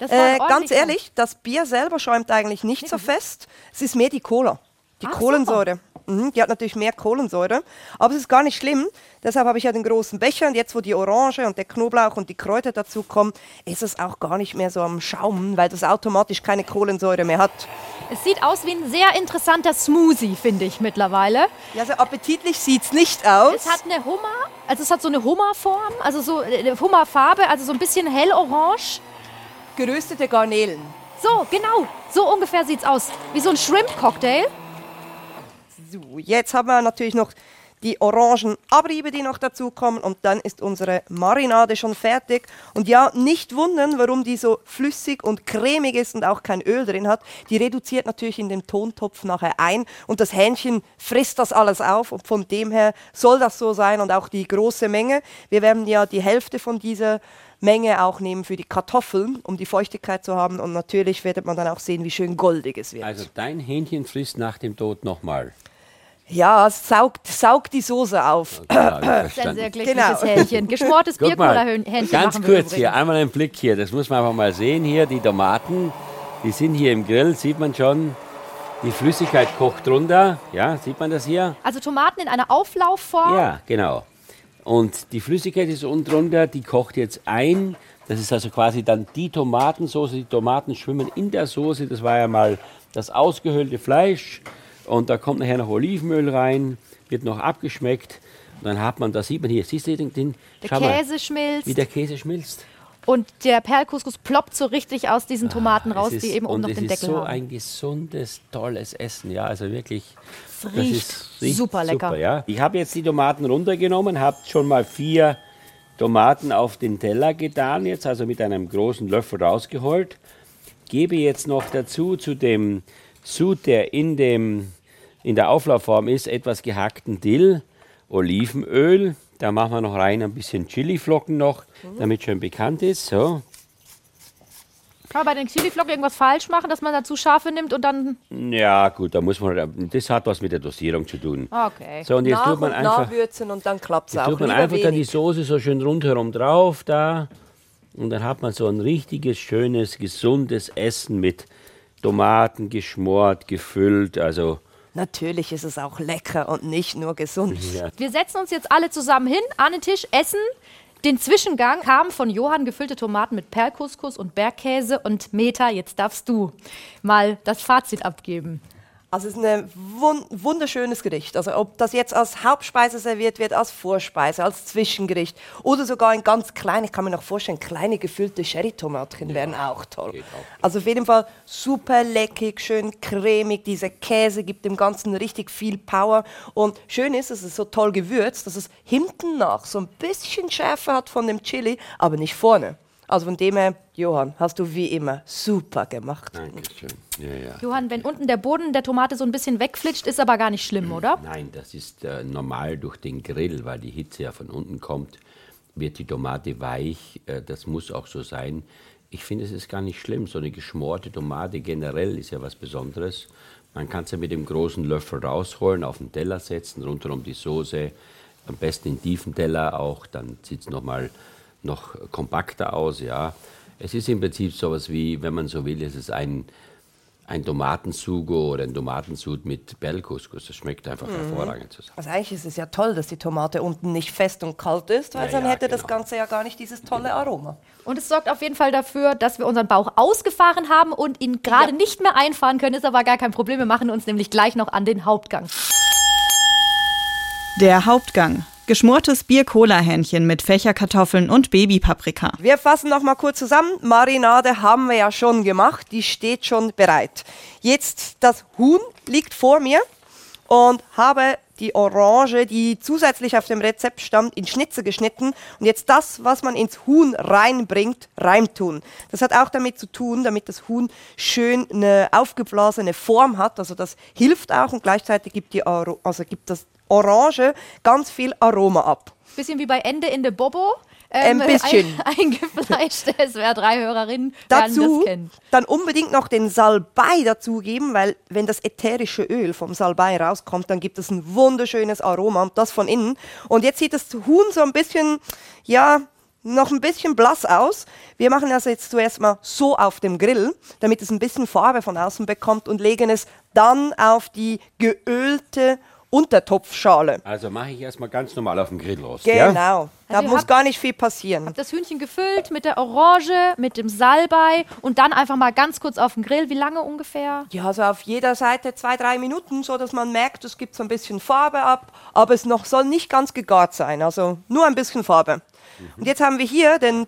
Äh, ganz ehrlich, das Bier selber schäumt eigentlich nicht so fest. Es ist mehr die Cola. Die Ach. Kohlensäure. Mhm, die hat natürlich mehr Kohlensäure. Aber es ist gar nicht schlimm. Deshalb habe ich ja den großen Becher. Und jetzt, wo die Orange und der Knoblauch und die Kräuter dazu kommen, ist es auch gar nicht mehr so am Schaumen, weil das automatisch keine Kohlensäure mehr hat. Es sieht aus wie ein sehr interessanter Smoothie, finde ich mittlerweile. Ja, so appetitlich sieht es nicht aus. Es hat eine Hummer, also es hat so eine Hummerform, also so eine Hummerfarbe, also so ein bisschen hellorange. geröstete Garnelen. So, genau, so ungefähr sieht's aus. Wie so ein Shrimp-Cocktail. So, jetzt haben wir natürlich noch die orangen Abriebe, die noch dazukommen und dann ist unsere Marinade schon fertig. Und ja, nicht wundern, warum die so flüssig und cremig ist und auch kein Öl drin hat. Die reduziert natürlich in den Tontopf nachher ein und das Hähnchen frisst das alles auf und von dem her soll das so sein und auch die große Menge. Wir werden ja die Hälfte von dieser Menge auch nehmen für die Kartoffeln, um die Feuchtigkeit zu haben und natürlich wird man dann auch sehen, wie schön goldig es wird. Also dein Hähnchen frisst nach dem Tod nochmal. Ja, es saugt, saugt die Soße auf. Ja, Sehr, sehr verstanden. glückliches Genau. Hähnchen. Geschmortes Guck mal, Biercola-Hähnchen ganz kurz hier, einmal einen Blick hier, das muss man einfach mal sehen hier, die Tomaten, die sind hier im Grill, sieht man schon, die Flüssigkeit kocht runter, ja, sieht man das hier? Also Tomaten in einer Auflaufform. Ja, genau. Und die Flüssigkeit ist unten drunter, die kocht jetzt ein. Das ist also quasi dann die Tomatensauce. Die Tomaten schwimmen in der Soße. Das war ja mal das ausgehöhlte Fleisch. Und da kommt nachher noch Olivenöl rein, wird noch abgeschmeckt. Und dann hat man, da sieht man hier, siehst du den, den Der schau mal, Käse schmilzt wie der Käse schmilzt. und der Perlcouscous ploppt so richtig aus diesen Tomaten raus, Ah, die ist- eben oben noch es den ist Deckel so haben. ein gesundes, tolles Essen. Ja, also wirklich. Es das riecht ist- riecht super lecker. ja. Ich habe jetzt die Tomaten runtergenommen, habe schon mal vier Tomaten auf den Teller getan, jetzt also mit einem großen Löffel rausgeholt. Gebe jetzt noch dazu zu dem Sud, der in, dem, in der Auflaufform ist, etwas gehackten Dill, Olivenöl. Da machen wir noch rein ein bisschen Chiliflocken noch, damit schön bekannt ist. So. Kann man bei den Chiliflocken irgendwas falsch machen, dass man dazu Scharfe nimmt und dann. Ja, gut, da muss man, das hat was mit der Dosierung zu tun. Okay. So, und jetzt nach tut man und einfach, nach würzen und dann klappt es jetzt auch. tut man Lieber einfach dann die wenig. Soße so schön rundherum drauf da. Und dann hat man so ein richtiges, schönes, gesundes Essen mit Tomaten geschmort, gefüllt. Also, Natürlich ist es auch lecker und nicht nur gesund. ja. Wir setzen uns jetzt alle zusammen hin an den Tisch, essen. Den Zwischengang kam von Johann gefüllte Tomaten mit Perlcouscous und Bergkäse und Meta. Jetzt darfst du mal das Fazit abgeben. Also es ist ein wun wunderschönes Gericht. Also ob das jetzt als Hauptspeise serviert wird, als Vorspeise, als Zwischengericht oder sogar ein ganz klein, ich kann mir noch vorstellen, kleine gefüllte Sherry-Tomatchen wären auch toll. auch. Also auf jeden Fall super leckig, schön cremig. Dieser Käse gibt dem Ganzen richtig viel Power. Und schön ist, es ist so toll gewürzt, dass es hinten nach so ein bisschen Schärfe hat von dem Chili, aber nicht vorne. Also von dem her, Johann, hast du wie immer super gemacht. Dankeschön. Ja, ja. Johann, wenn unten der Boden der Tomate so ein bisschen wegflitscht, ist aber gar nicht schlimm, oder? Nein, das ist äh, normal durch den Grill, weil die Hitze ja von unten kommt, wird die Tomate weich. Äh, das muss auch so sein. Ich finde, es ist gar nicht schlimm. So eine geschmorte Tomate generell ist ja was Besonderes. Man kann sie mit dem großen Löffel rausholen, auf den Teller setzen, rundherum die Soße, am besten in tiefen Teller auch, dann sieht es nochmal noch kompakter aus. Ja. Es ist im Prinzip sowas wie, wenn man so will, es ist ein, ein Tomatensugo oder ein Tomatensud mit Bellcouscous. Das schmeckt einfach hervorragend zusammen. Also eigentlich ist es ja toll, dass die Tomate unten nicht fest und kalt ist, weil Ja, dann ja, hätte das genau. Ganze ja gar nicht dieses tolle Aroma. Und es sorgt auf jeden Fall dafür, dass wir unseren Bauch ausgefahren haben und ihn gerade Ja. nicht mehr einfahren können. Ist aber gar kein Problem. Wir machen uns nämlich gleich noch an den Hauptgang. Der Hauptgang. Geschmortes Bier-Cola-Hähnchen mit Fächerkartoffeln und Babypaprika. Wir fassen noch mal kurz zusammen. Marinade haben wir ja schon gemacht, die steht schon bereit. Jetzt das Huhn liegt vor mir und habe die Orange, die zusätzlich auf dem Rezept stammt, in Schnitze geschnitten und jetzt das, was man ins Huhn reinbringt, reintun. Das hat auch damit zu tun, damit das Huhn schön eine aufgeblasene Form hat. Also das hilft auch und gleichzeitig gibt, die also gibt das Orange ganz viel Aroma ab. Bisschen wie bei Ende in de Bobo. Ähm, Ein bisschen. Ein, eingefleischt. Es wäre drei Hörerinnen, werden dazu das kennen. dann unbedingt noch den Salbei dazugeben, weil wenn das ätherische Öl vom Salbei rauskommt, dann gibt es ein wunderschönes Aroma und das von innen. Und jetzt sieht das Huhn so ein bisschen, ja, noch ein bisschen blass aus. Wir machen das jetzt zuerst mal so auf dem Grill, damit es ein bisschen Farbe von außen bekommt und legen es dann auf die geölte Untertopfschale. Also mache ich erstmal ganz normal auf dem Grill los. Ja? Genau. Da Also muss habt- gar nicht viel passieren. Das Hühnchen gefüllt mit der Orange, mit dem Salbei und dann einfach mal ganz kurz auf den Grill. Wie lange ungefähr? Ja, also auf jeder Seite zwei, drei Minuten, so dass man merkt, es gibt so ein bisschen Farbe ab, aber es noch soll nicht ganz gegart sein, also nur ein bisschen Farbe. Und jetzt haben wir hier den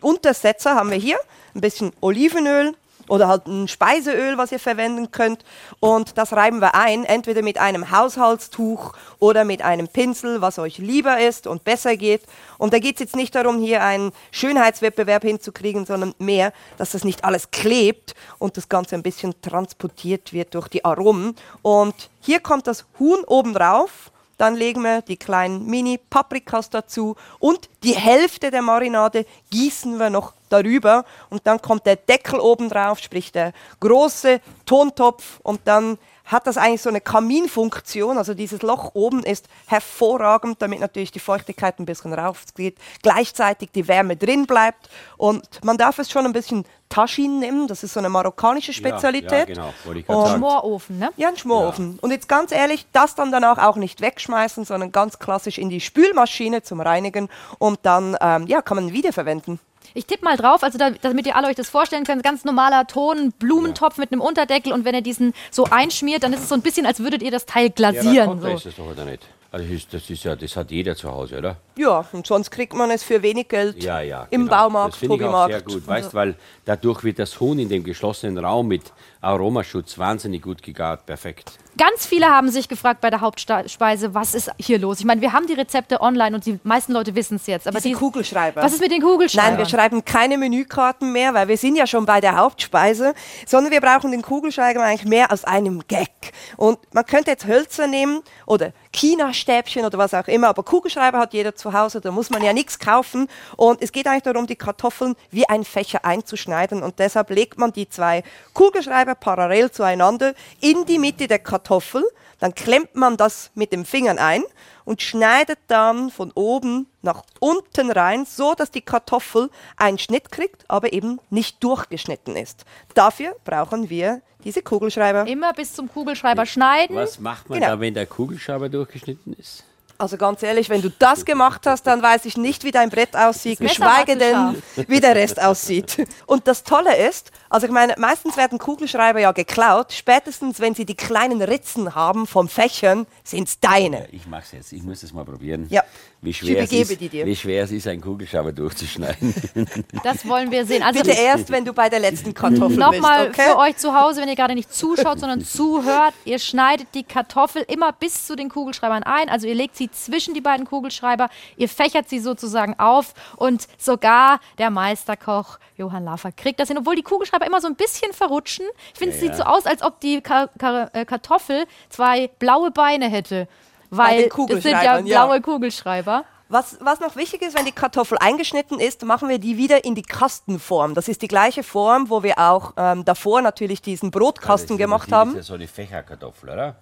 Tonuntersetzer, haben wir hier ein bisschen Olivenöl oder halt ein Speiseöl, was ihr verwenden könnt. Und das reiben wir ein, entweder mit einem Haushaltstuch oder mit einem Pinsel, was euch lieber ist und besser geht. Und da geht es jetzt nicht darum, hier einen Schönheitswettbewerb hinzukriegen, sondern mehr, dass das nicht alles klebt und das Ganze ein bisschen transportiert wird durch die Aromen. Und hier kommt das Huhn oben drauf. Dann legen wir die kleinen Mini-Paprikas dazu und die Hälfte der Marinade gießen wir noch darüber und dann kommt der Deckel oben drauf, sprich der große Tontopf und dann hat das eigentlich so eine Kaminfunktion. Also dieses Loch oben ist hervorragend, damit natürlich die Feuchtigkeit ein bisschen rausgeht, gleichzeitig die Wärme drin bleibt und man darf es schon ein bisschen Taschin nehmen, das ist so eine marokkanische Spezialität. Ja, ja genau, wollte ich gerade Und- sagen. Schmorofen, ne? Ja, ein Schmorofen. Und jetzt ganz ehrlich, das dann danach auch nicht wegschmeißen, sondern ganz klassisch in die Spülmaschine zum Reinigen und dann ähm, ja, kann man wiederverwenden. Ich tippe mal drauf, also da, damit ihr alle euch das vorstellen könnt, ganz normaler Ton, Blumentopf mit einem Unterdeckel und wenn ihr diesen so einschmiert, dann ist es so ein bisschen, als würdet ihr das Teil Ja, glasieren. Ist so. das doch oder nicht? Also das ist, das ist ja, das hat jeder zu Hause, oder? Ja, und sonst kriegt man es für wenig Geld Ja, ja. im genau. Baumarkt, Das finde ich auch sehr gut, weißt, weil dadurch wird das Huhn in dem geschlossenen Raum mit Aromaschutz wahnsinnig gut gegart, perfekt. Ganz viele haben sich gefragt bei der Hauptspeise, was ist hier los? Ich meine, wir haben die Rezepte online und die meisten Leute wissen es jetzt. Aber Diese die, Kugelschreiber. was ist mit den Kugelschreibern? Nein, wir schreiben keine Menükarten mehr, weil wir sind ja schon bei der Hauptspeise, sondern wir brauchen den Kugelschreiber eigentlich mehr aus einem Gag. Und man könnte jetzt Hölzer nehmen oder China-Stäbchen oder was auch immer, aber Kugelschreiber hat jeder zu Hause, da muss man ja nichts kaufen. Und es geht eigentlich darum, die Kartoffeln wie ein Fächer einzuschneiden und deshalb legt man die zwei Kugelschreiber parallel zueinander in die Mitte der Kartoffel, dann klemmt man das mit den Fingern ein und schneidet dann von oben nach unten rein, so dass die Kartoffel einen Schnitt kriegt, aber eben nicht durchgeschnitten ist. Dafür brauchen wir diese Kugelschreiber. Immer bis zum Kugelschreiber schneiden. Was macht man Genau. da, wenn der Kugelschreiber durchgeschnitten ist? Also ganz ehrlich, wenn du das gemacht hast, dann weiß ich nicht, wie dein Brett aussieht, geschweige denn, wie der Rest aussieht. Und das Tolle ist, also ich meine, meistens werden Kugelschreiber ja geklaut, spätestens wenn sie die kleinen Ritzen haben vom Fächern, sind's deine. Ich mach's jetzt, ich muss das mal probieren. Ja. Wie Ich schwer, es übergebe ist, die dir. wie schwer es ist, einen Kugelschreiber durchzuschneiden. Das wollen wir sehen. Also Bitte erst, wenn du bei der letzten Kartoffel Nochmal bist, okay? für euch zu Hause, wenn ihr gerade nicht zuschaut, sondern zuhört, ihr schneidet die Kartoffel immer bis zu den Kugelschreibern ein. Also ihr legt sie zwischen die beiden Kugelschreiber, ihr fächert sie sozusagen auf und sogar der Meisterkoch Johann Laffer kriegt das hin, obwohl die Kugelschreiber immer so ein bisschen verrutschen. Ich finde, es Ja, sieht ja. so aus, als ob die Ka Ka äh, Kartoffel zwei blaue Beine hätte. Weil das sind ja ja. blaue Kugelschreiber. Was, was noch wichtig ist, wenn die Kartoffel eingeschnitten ist, machen wir die wieder in die Kastenform. Das ist die gleiche Form, wo wir auch ähm, davor natürlich diesen Brotkasten gemacht Das haben. ist ja so eine Fächerkartoffel, oder?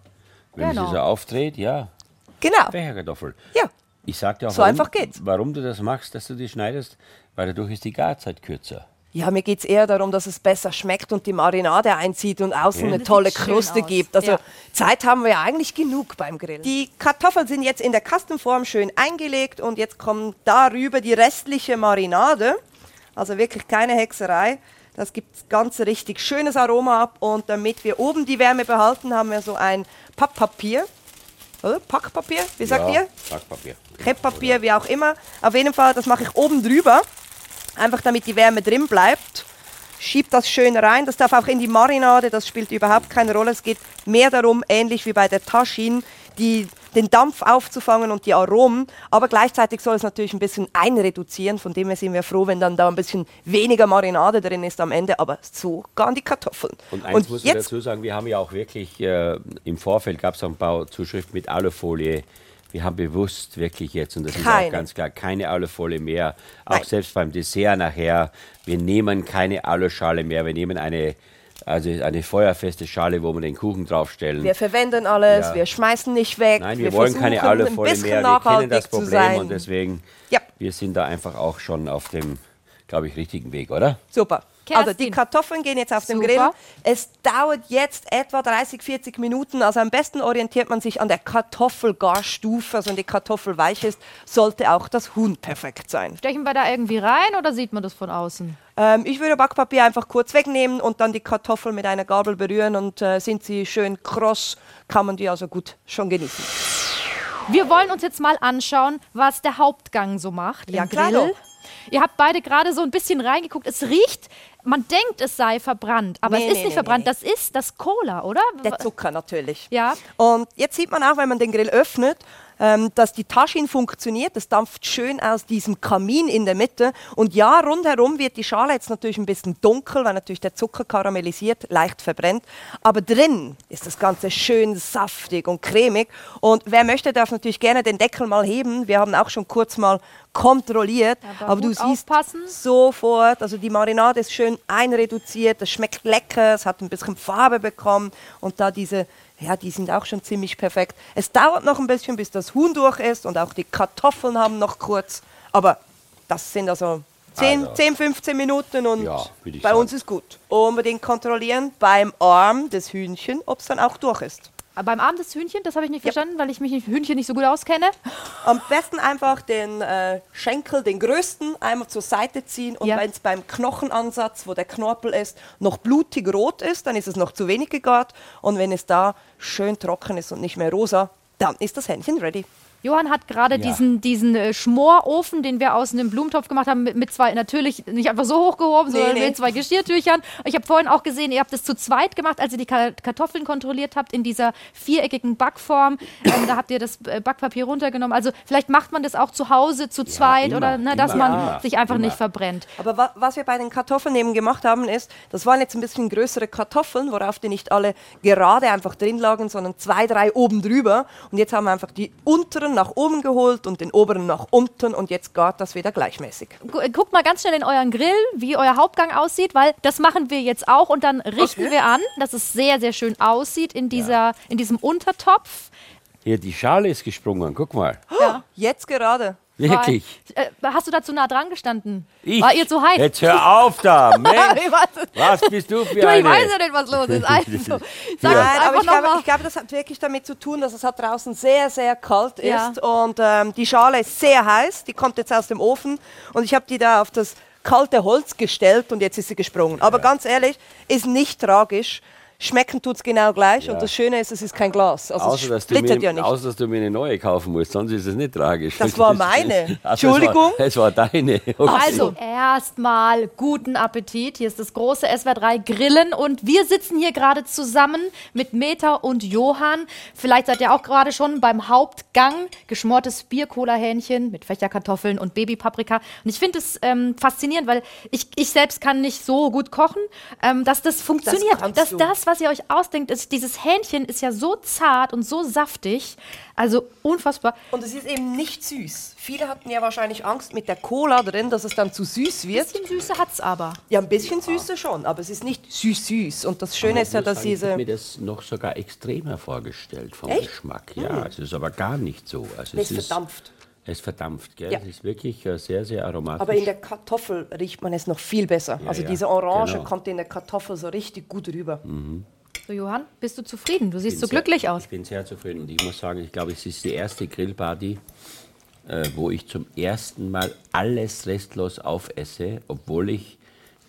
Wenn Genau. sie so aufdreht, ja. Genau. Fächerkartoffel. Ja. Ich sag dir auch, So warum, einfach geht's. warum du das machst, dass du die schneidest, weil dadurch ist die Garzeit kürzer. Ja, mir geht es eher darum, dass es besser schmeckt und die Marinade einzieht und außen eine Das tolle Kruste gibt. Also Ja. Zeit haben wir ja eigentlich genug beim Grillen. Die Kartoffeln sind jetzt in der Kastenform schön eingelegt und jetzt kommt darüber die restliche Marinade. Also wirklich keine Hexerei. Das gibt ganz richtig schönes Aroma ab und damit wir oben die Wärme behalten, haben wir so ein Papppapier. Oder? Packpapier, wie sagt ja, ihr? Backpapier. Krepppapier, wie auch immer. Auf jeden Fall, das mache ich oben drüber, einfach damit die Wärme drin bleibt. Schieb das schön rein. Das darf auch in die Marinade, das spielt überhaupt keine Rolle. Es geht mehr darum, ähnlich wie bei der Taschin, die, den Dampf aufzufangen und die Aromen. Aber gleichzeitig soll es natürlich ein bisschen einreduzieren. Von dem her sind wir froh, wenn dann da ein bisschen weniger Marinade drin ist am Ende. Aber so garen die Kartoffeln. Und eins muss ich dazu sagen, wir haben ja auch wirklich, äh, im Vorfeld gab es ein paar Zuschriften mit Alufolie. Wir haben bewusst wirklich jetzt, und das ist Keine. auch ganz klar, keine Alufolie mehr. Auch Nein. selbst beim Dessert nachher. Wir nehmen keine Aluschale mehr. Wir nehmen eine, also eine feuerfeste Schale, wo wir den Kuchen draufstellen. Wir verwenden alles, Ja. wir schmeißen nicht weg. Nein, wir, wollen keine Alufolie mehr. Wir kennen das Problem und deswegen, Ja. wir sind da einfach auch schon auf dem, glaube ich, richtigen Weg, oder? Super. Kerstin. Also die Kartoffeln gehen jetzt auf den. Grill. Es dauert jetzt etwa 30, 40 Minuten. Also am besten orientiert man sich an der Kartoffelgarstufe. Also wenn die Kartoffel weich ist, sollte auch das Huhn perfekt sein. Stechen wir da irgendwie rein oder sieht man das von außen? Ähm, ich würde Backpapier einfach kurz wegnehmen und dann die Kartoffel mit einer Gabel berühren und äh, sind sie schön kross, kann man die also gut schon genießen. Wir wollen uns jetzt mal anschauen, was der Hauptgang so macht Ja, Grill. doch. Ihr habt beide gerade so ein bisschen reingeguckt. Es riecht, man denkt, es sei verbrannt, aber Nee, es ist nee, nicht nee, verbrannt. Das ist das Cola, oder? Der Zucker natürlich. Ja. Und jetzt sieht man auch, wenn man den Grill öffnet, dass die Taschin funktioniert. Es dampft schön aus diesem Kamin in der Mitte. Und ja, rundherum wird die Schale jetzt natürlich ein bisschen dunkel, weil natürlich der Zucker karamellisiert, leicht verbrennt. Aber drin ist das Ganze schön saftig und cremig. Und wer möchte, darf natürlich gerne den Deckel mal heben. Wir haben auch schon kurz mal kontrolliert. Aber aber du siehst aufpassen. sofort, also die Marinade ist schön einreduziert, das schmeckt lecker, es hat ein bisschen Farbe bekommen und da diese, ja, die sind auch schon ziemlich perfekt. Es dauert noch ein bisschen, bis das Huhn durch ist und auch die Kartoffeln haben noch kurz, aber das sind also 10, Also. 10 15 Minuten und Ja, bei sagen. uns ist gut. Unbedingt kontrollieren beim Arm des Hühnchen, ob es dann auch durch ist. Aber Beim Arm des Hühnchen, das habe ich nicht verstanden, weil ich mich mit Hühnchen nicht so gut auskenne. Am besten einfach den äh, Schenkel, den größten, einmal zur Seite ziehen und Ja. wenn es beim Knochenansatz, wo der Knorpel ist, noch blutig rot ist, dann ist es noch zu wenig gegart und wenn es da schön trocken ist und nicht mehr rosa, dann ist das Hähnchen ready. Johann hat gerade Ja. diesen, diesen äh, Schmorofen, den wir aus einem Blumentopf gemacht haben, mit, mit zwei, natürlich nicht einfach so hochgehoben, Nee, sondern nee. mit zwei Geschirrtüchern. Ich habe vorhin auch gesehen, ihr habt es zu zweit gemacht, als ihr die Ka- Kartoffeln kontrolliert habt in dieser viereckigen Backform. Ähm, da habt ihr das äh, Backpapier runtergenommen. Also vielleicht macht man das auch zu Hause zu zweit immer, oder ne, dass immer, man immer, sich einfach immer. nicht verbrennt. Aber wa was wir bei den Kartoffeln eben gemacht haben, ist, das waren jetzt ein bisschen größere Kartoffeln, worauf die nicht alle gerade einfach drin lagen, sondern zwei, drei oben drüber. Und jetzt haben wir einfach die unteren nach oben geholt und den oberen nach unten und jetzt gart das wieder gleichmäßig. Äh, Guckt mal ganz schnell in euren Grill, wie euer Hauptgang aussieht, weil das machen wir jetzt auch und dann richten wir an, dass es sehr, sehr schön aussieht in, dieser, in diesem Untertopf. Hier, die Schale ist gesprungen, guck mal. Ja. Jetzt gerade. Wirklich. Äh, hast du da zu nah dran gestanden? Ich? War ihr zu heiß? Jetzt hör auf da, Mensch. Ich Was bist du für du, ich eine? weiß ja nicht, was los ist. Also, sag Ja. Nein, einfach aber ich glaube, ich glaube, das hat wirklich damit zu tun, dass es halt draußen sehr, sehr kalt Ja. ist und ähm, die Schale ist sehr heiß, die kommt jetzt aus dem Ofen und ich habe die da auf das kalte Holz gestellt und jetzt ist sie gesprungen. Aber ganz ehrlich, ist nicht tragisch. Schmecken tut es genau gleich und das Schöne ist, es ist kein Glas. Also Außer es dass, du splittert mir, ja nicht. außer, dass du mir eine neue kaufen musst, sonst ist es nicht tragisch. Das war meine. Ach, Entschuldigung. Das war, das war deine. Okay. Also, erstmal guten Appetit. Hier ist das große SWR3 Grillen und wir sitzen hier gerade zusammen mit Meta und Johann. Vielleicht seid ihr auch gerade schon beim Hauptgang. Geschmortes Bier-Cola-Hähnchen mit Fächerkartoffeln und Babypaprika. Und ich finde es ähm, faszinierend, weil ich, ich selbst kann nicht so gut kochen, ähm, dass das funktioniert. kannst dass das, was ihr euch ausdenkt, ist, dieses Hähnchen ist ja so zart und so saftig. Also unfassbar. Und es ist eben nicht süß. Viele hatten ja wahrscheinlich Angst mit der Cola drin, dass es dann zu süß Ein wird. bisschen Süße hat's aber. Ja, ein bisschen Süße schon, aber es ist nicht süß-süß. Und das Schöne ist ja, dass Ich diese... habe mir das noch sogar extremer vorgestellt vom Echt? Geschmack. Ja, es ist aber gar nicht so. Also Es es ist verdampft. Es verdampft, gell? Ja. Es ist wirklich äh, sehr, sehr aromatisch. Aber in der Kartoffel riecht man es noch viel besser. also ja, diese Orange genau. kommt in der Kartoffel so richtig gut rüber. So, Johann, bist du zufrieden? Du siehst so sehr- glücklich aus. Ich bin sehr zufrieden und ich muss sagen, ich glaube, es ist die erste Grillparty, äh, wo ich zum ersten Mal alles restlos aufesse, obwohl ich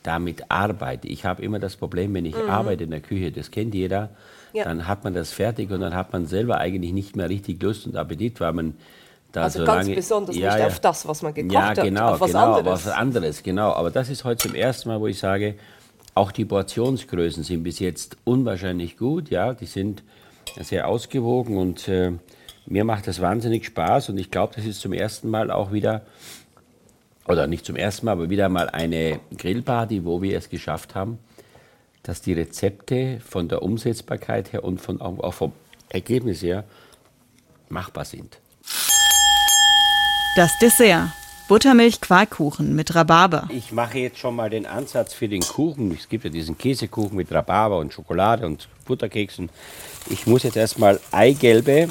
damit arbeite. Ich habe immer das Problem, wenn ich arbeite in der Küche, das kennt jeder, Mhm. Ja. dann hat man das fertig und dann hat man selber eigentlich nicht mehr richtig Lust und Appetit, weil man Also so ganz besonders nicht auf das, was man gekocht ja, hat, genau, auf was genau, anderes. aber was anderes, genau. Aber das ist heute zum ersten Mal, wo ich sage, auch die Portionsgrößen sind bis jetzt unwahrscheinlich gut, ja, die sind sehr ausgewogen und äh, mir macht das wahnsinnig Spaß und ich glaube, das ist zum ersten Mal auch wieder, oder nicht zum ersten Mal, aber wieder mal eine Grillparty, wo wir es geschafft haben, dass die Rezepte von der Umsetzbarkeit her und von, auch vom Ergebnis her machbar sind. Das Dessert. Buttermilch-Quarkkuchen mit Rhabarber. Ich mache jetzt schon mal den Ansatz für den Kuchen. Es gibt ja diesen Käsekuchen mit Rhabarber und Schokolade und Butterkeksen. Ich muss jetzt erstmal Eigelbe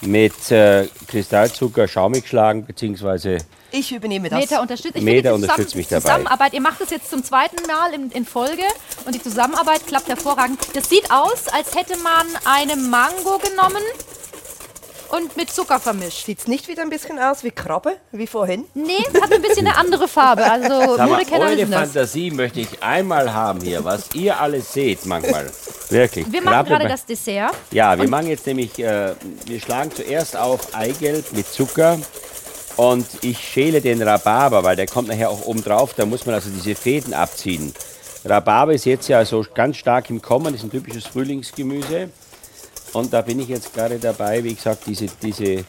mit äh, Kristallzucker schaumig schlagen, beziehungsweise Ich übernehme das. Meta unterstützt, ich Meta finde die unterstützt mich dabei. Zusammenarbeit, ihr macht das jetzt zum zweiten Mal in, in Folge und die Zusammenarbeit klappt hervorragend. Das sieht aus, als hätte man eine Mango genommen und mit Zucker vermischt. Sieht es nicht wieder ein bisschen aus wie Krabbe, wie vorhin? Nee, hat ein bisschen eine andere Farbe. Also Modekenner eure wissen das. Fantasie möchte ich einmal haben hier, was ihr alles seht manchmal. Wirklich. Wir machen Krabbe gerade das Dessert. Ja, wir machen jetzt nämlich, äh, wir schlagen zuerst auf Eigelb mit Zucker und ich schäle den Rhabarber, weil der kommt nachher auch oben drauf, da muss man also diese Fäden abziehen. Rhabarber ist jetzt ja so ganz stark im Kommen, ist ein typisches Frühlingsgemüse und da bin ich jetzt gerade dabei, wie gesagt, diese, diese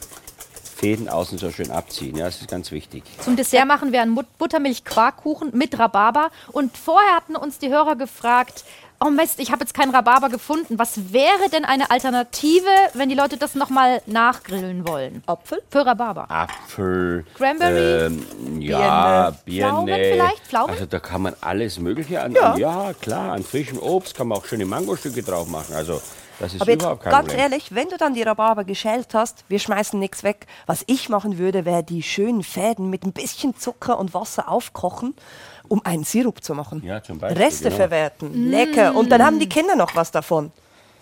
Fäden außen so schön abziehen, ja, das ist ganz wichtig. Zum Dessert machen wir einen Buttermilch-Quarkkuchen mit Rhabarber. Und vorher hatten uns die Hörer gefragt, oh Mist, ich habe jetzt keinen Rhabarber gefunden. Was wäre denn eine Alternative, wenn die Leute das nochmal nachgrillen wollen? Apfel? Für Rhabarber. Apfel, Cranberry, ähm, ja, Birne. Pflaumen vielleicht? Pflaumen? Also da kann man alles Mögliche an. Ja. Ja. klar, an frischem Obst kann man auch schöne Mangostücke drauf machen. Also das ist Aber jetzt überhaupt kein ganz Problem. ehrlich, wenn du dann die Rhabarber geschält hast, wir schmeißen nichts weg. Was ich machen würde, wäre die schönen Fäden mit ein bisschen Zucker und Wasser aufkochen, um einen Sirup zu machen. Ja, zum Beispiel, Reste genau. verwerten. Lecker. Und dann haben die Kinder noch was davon.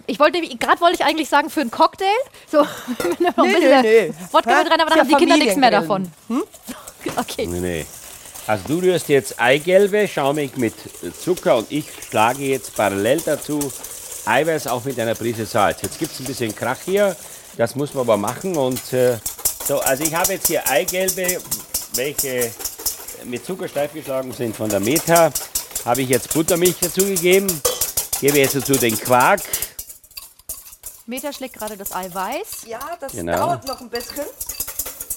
Ich wollte, gerade wollte ich eigentlich sagen, für einen Cocktail. So, wenn da noch ein Nö, bisschen nö, nö. Wodka mit rein, aber dann ja haben die Kinder nichts mehr davon. Familiengrillen. Okay. Nee, nee. Also du rührst jetzt Eigelbe, schaumig mit Zucker und ich schlage jetzt parallel dazu Eiweiß auch mit einer Prise Salz. Jetzt gibt es ein bisschen Krach hier, das muss man aber machen. Und äh, so, also ich habe jetzt hier Eigelbe, welche mit Zucker steif geschlagen sind von der Meta. Habe ich jetzt Buttermilch dazugegeben, gebe jetzt dazu den Quark. Meta schlägt gerade das Eiweiß. Ja, das Genau. dauert noch ein bisschen.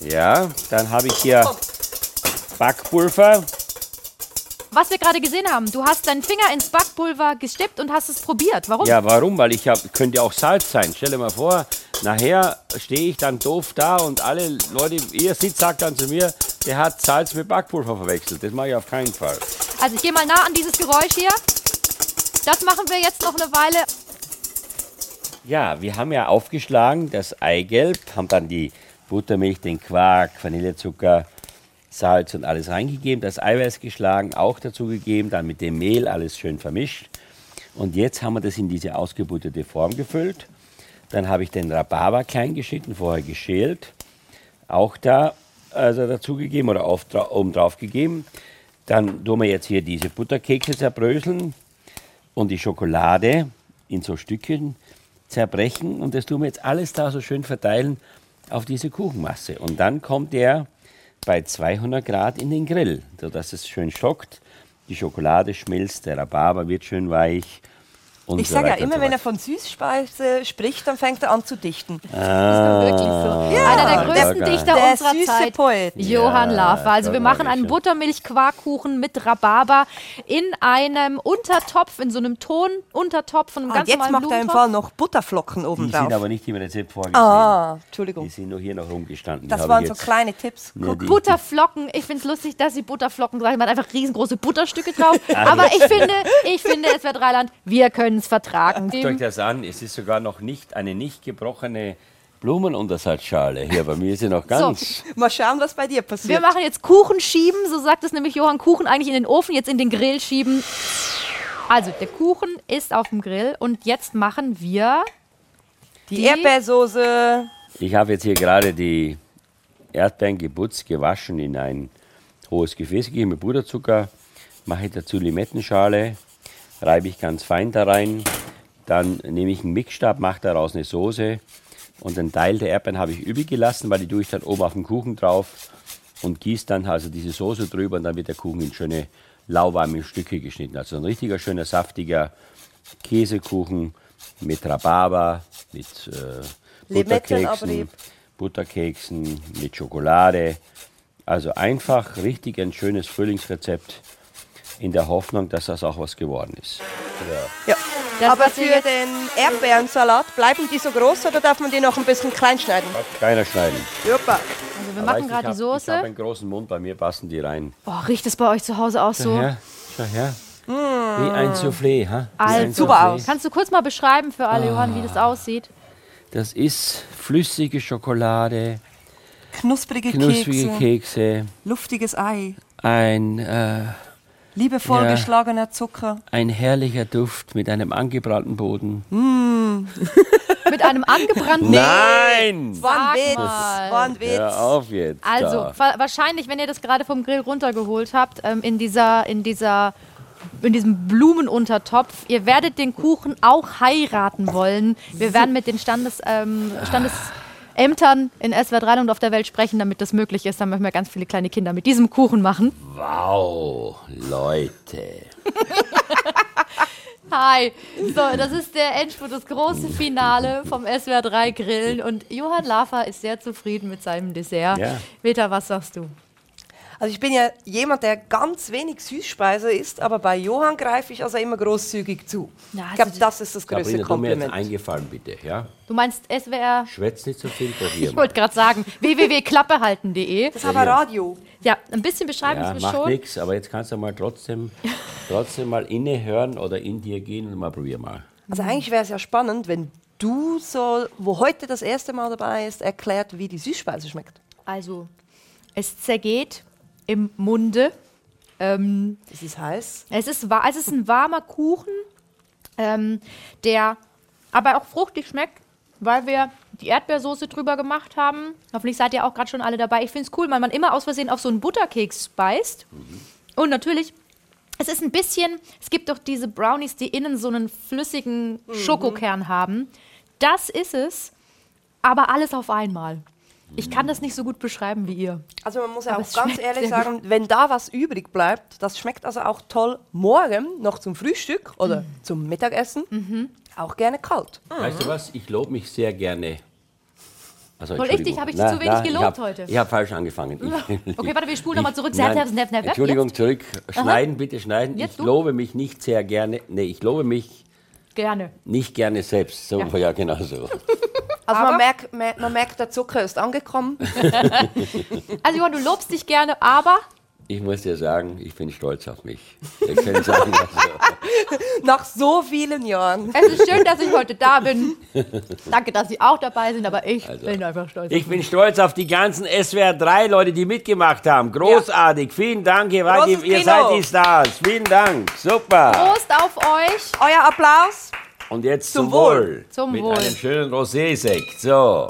Ja, dann habe ich hier Backpulver. Was wir gerade gesehen haben, du hast deinen Finger ins Backpulver gestippt und hast es probiert. Warum? Ja, warum? Weil ich hab, könnte auch Salz sein. Stell dir mal vor, nachher stehe ich dann doof da und alle Leute, ihr sitzt, sagt dann zu mir, der hat Salz mit Backpulver verwechselt. Das mache ich auf keinen Fall. Also ich gehe mal nah an dieses Geräusch hier. Das machen wir jetzt noch eine Weile. Ja, wir haben ja aufgeschlagen das Eigelb, haben dann die Buttermilch, den Quark, Vanillezucker, Salz und alles reingegeben, das Eiweiß geschlagen, auch dazugegeben, dann mit dem Mehl alles schön vermischt. Und jetzt haben wir das in diese ausgebutterte Form gefüllt. Dann habe ich den Rhabarber klein geschnitten, vorher geschält, auch da also dazugegeben oder auf, oben drauf gegeben. Dann tun wir jetzt hier diese Butterkekse zerbröseln und die Schokolade in so Stückchen zerbrechen und das tun wir jetzt alles da so schön verteilen auf diese Kuchenmasse. Und dann kommt der bei 200 Grad in den Grill, sodass es schön schockt. Die Schokolade schmilzt, der Rhabarber wird schön weich. Und Ich so sage ja immer, so wenn er von Süßspeise spricht, dann fängt er an zu dichten. Das ist wirklich so. Einer der größten Dichter der unserer süße Zeit. Poet. Johann Ja, Laffer. Also wir machen einen schon. Buttermilch-Quarkkuchen mit Rhabarber in einem Untertopf, in so einem Tonuntertopf von einem Ah, ganz jetzt normalen macht er im. Fall noch Butterflocken oben Die sind drauf. aber nicht im Rezept vorgesehen. Ah, Die Entschuldigung. sind nur hier noch rumgestanden. Die Das waren so kleine Tipps. Ja, die- Butterflocken, ich finde es lustig, dass sie Butterflocken sagen. Man hat einfach riesengroße Butterstücke drauf. Aber ich finde, ich finde, es wird Dreiland, wir können es vertragen. Guckt euch das an, es ist sogar noch nicht eine nicht gebrochene Blumenuntersatzschale. Hier bei mir ist sie noch ganz. Mal schauen, was bei dir Wir passiert. machen jetzt Kuchen schieben, so sagt es nämlich Johann Kuchen, eigentlich in den Ofen, jetzt in den Grill schieben. Also, der Kuchen ist auf dem Grill und jetzt machen wir die Erdbeersoße. Ich habe jetzt hier gerade die Erdbeeren geputzt, gewaschen, in ein hohes Gefäß gegeben mit Puderzucker. Mache ich dazu Limettenschale, reibe ich ganz fein da rein. Dann nehme ich einen Mixstab, mache daraus eine Soße. Und einen Teil der Erdbeeren habe ich übrig gelassen, weil die tue ich dann oben auf den Kuchen drauf und gieße dann also diese Soße drüber und dann wird der Kuchen in schöne lauwarme Stücke geschnitten. Also ein richtiger schöner saftiger Käsekuchen mit Rhabarber, mit äh. Butterkeksen, Butterkeksen, mit Schokolade. Also einfach richtig ein schönes Frühlingsrezept in der Hoffnung, dass das auch was geworden ist. Ja. Das, Aber für den Erdbeerensalat, bleiben die so groß oder darf man die noch ein bisschen klein schneiden? Keiner schneiden. Super. Also wir Aber machen gerade die hab- Ich habe Soße. einen großen Mund, bei mir passen die rein. Oh, riecht es bei euch zu Hause auch Schau so? her, schau her. Wie ein Soufflé, ha? Also, Super Soufflé. aus. Kannst du kurz mal beschreiben für Ah. alle, Johann, wie das aussieht? Das ist flüssige Schokolade, Knusprige, knusprige Kekse, Kekse, luftiges Ei, ein, äh, liebevoll Ja. geschlagener Zucker. ein herrlicher Duft mit einem angebrannten Boden. Mit einem angebrannten. Nein! War ein Witz. War ein Witz. Hör auf jetzt. Also, wa- wahrscheinlich, wenn ihr das gerade vom Grill runtergeholt habt, ähm, in dieser, in dieser, in diesem Blumenuntertopf, ihr werdet den Kuchen auch heiraten wollen. Wir werden mit den Standes, ähm, Standesämtern in SWR 3 und auf der Welt sprechen, damit das möglich ist. Dann möchten wir ganz viele kleine Kinder mit diesem Kuchen machen. Wow, Leute. Hi. So, das ist der Endspurt, das große Finale vom SWR 3 Grillen. Und Johann Laffer ist sehr zufrieden mit seinem Dessert. Ja. Peter, was sagst du? Also ich bin ja jemand, der ganz wenig Süßspeise isst, aber bei Johann greife ich also immer großzügig zu. Ja, ich glaube, also das ist das größte Sabrina, du mir jetzt Kompliment. eingefallen, bitte. Ja? Du meinst SWR? Schwätz nicht so viel, probier Ich mal. wollte gerade sagen, www.klappehalten.de. Das ist aber Radio. Ja, ein bisschen beschreiben Ja, Sie macht schon. nichts, aber jetzt kannst du mal trotzdem, trotzdem mal innehören oder in dir gehen und mal probier mal. Also eigentlich wäre es ja spannend, wenn du so, wo heute das erste Mal dabei ist, erklärt, wie die Süßspeise schmeckt. Also, es zergeht im Munde. Ähm, Es ist heiß. es, ist, es ist ein warmer Kuchen, ähm, der aber auch fruchtig schmeckt, weil wir die Erdbeersoße drüber gemacht haben. Hoffentlich seid ihr auch gerade schon alle dabei. Ich finde es cool, weil man immer aus Versehen auf so einen Butterkeks beißt. Und natürlich, es ist ein bisschen, es gibt doch diese Brownies, die innen so einen flüssigen Schokokern haben. Das ist es, aber alles auf einmal. Ich kann das nicht so gut beschreiben wie ihr. Also man muss ja Aber auch ganz ehrlich sagen, wenn da was übrig bleibt, das schmeckt also auch toll morgen noch zum Frühstück oder Mhm. zum Mittagessen. Auch gerne kalt. Weißt du was? Ich lobe mich sehr gerne. Also, Soll ich dich? Entschuldigung. Hab ich dich zu wenig ich gelobt hab, heute? Ich habe falsch angefangen. Ich, Okay, warte, wir spulen nochmal zurück. Nein, nerv. Entschuldigung, Jetzt? zurück. Schneiden, bitte schneiden. Jetzt ich du? lobe mich nicht sehr gerne. Nee, ich lobe mich Gerne. nicht gerne selbst. So, ja, genau so. Also Aber- man merkt, mer- man merkt, der Zucker ist angekommen. Also Johann, du lobst dich gerne, aber Ich muss dir sagen, ich bin stolz auf mich. Ich kann sagen, also, Nach so vielen Jahren. es ist schön, dass ich heute da bin. Danke, dass Sie auch dabei sind, aber ich Also, bin einfach stolz. ich bin stolz auf die ganzen SWR 3 Leute, die mitgemacht haben. Großartig. Vielen Dank, ihr, wart ihr Kino. seid die Stars. Vielen Dank. Super. Prost auf euch. Euer Applaus. Und jetzt Zum zum, Wohl. Wohl. Zum Mit Wohl. einem schönen Rosé-Sekt. So.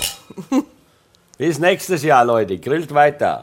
Bis nächstes Jahr, Leute. Grillt weiter.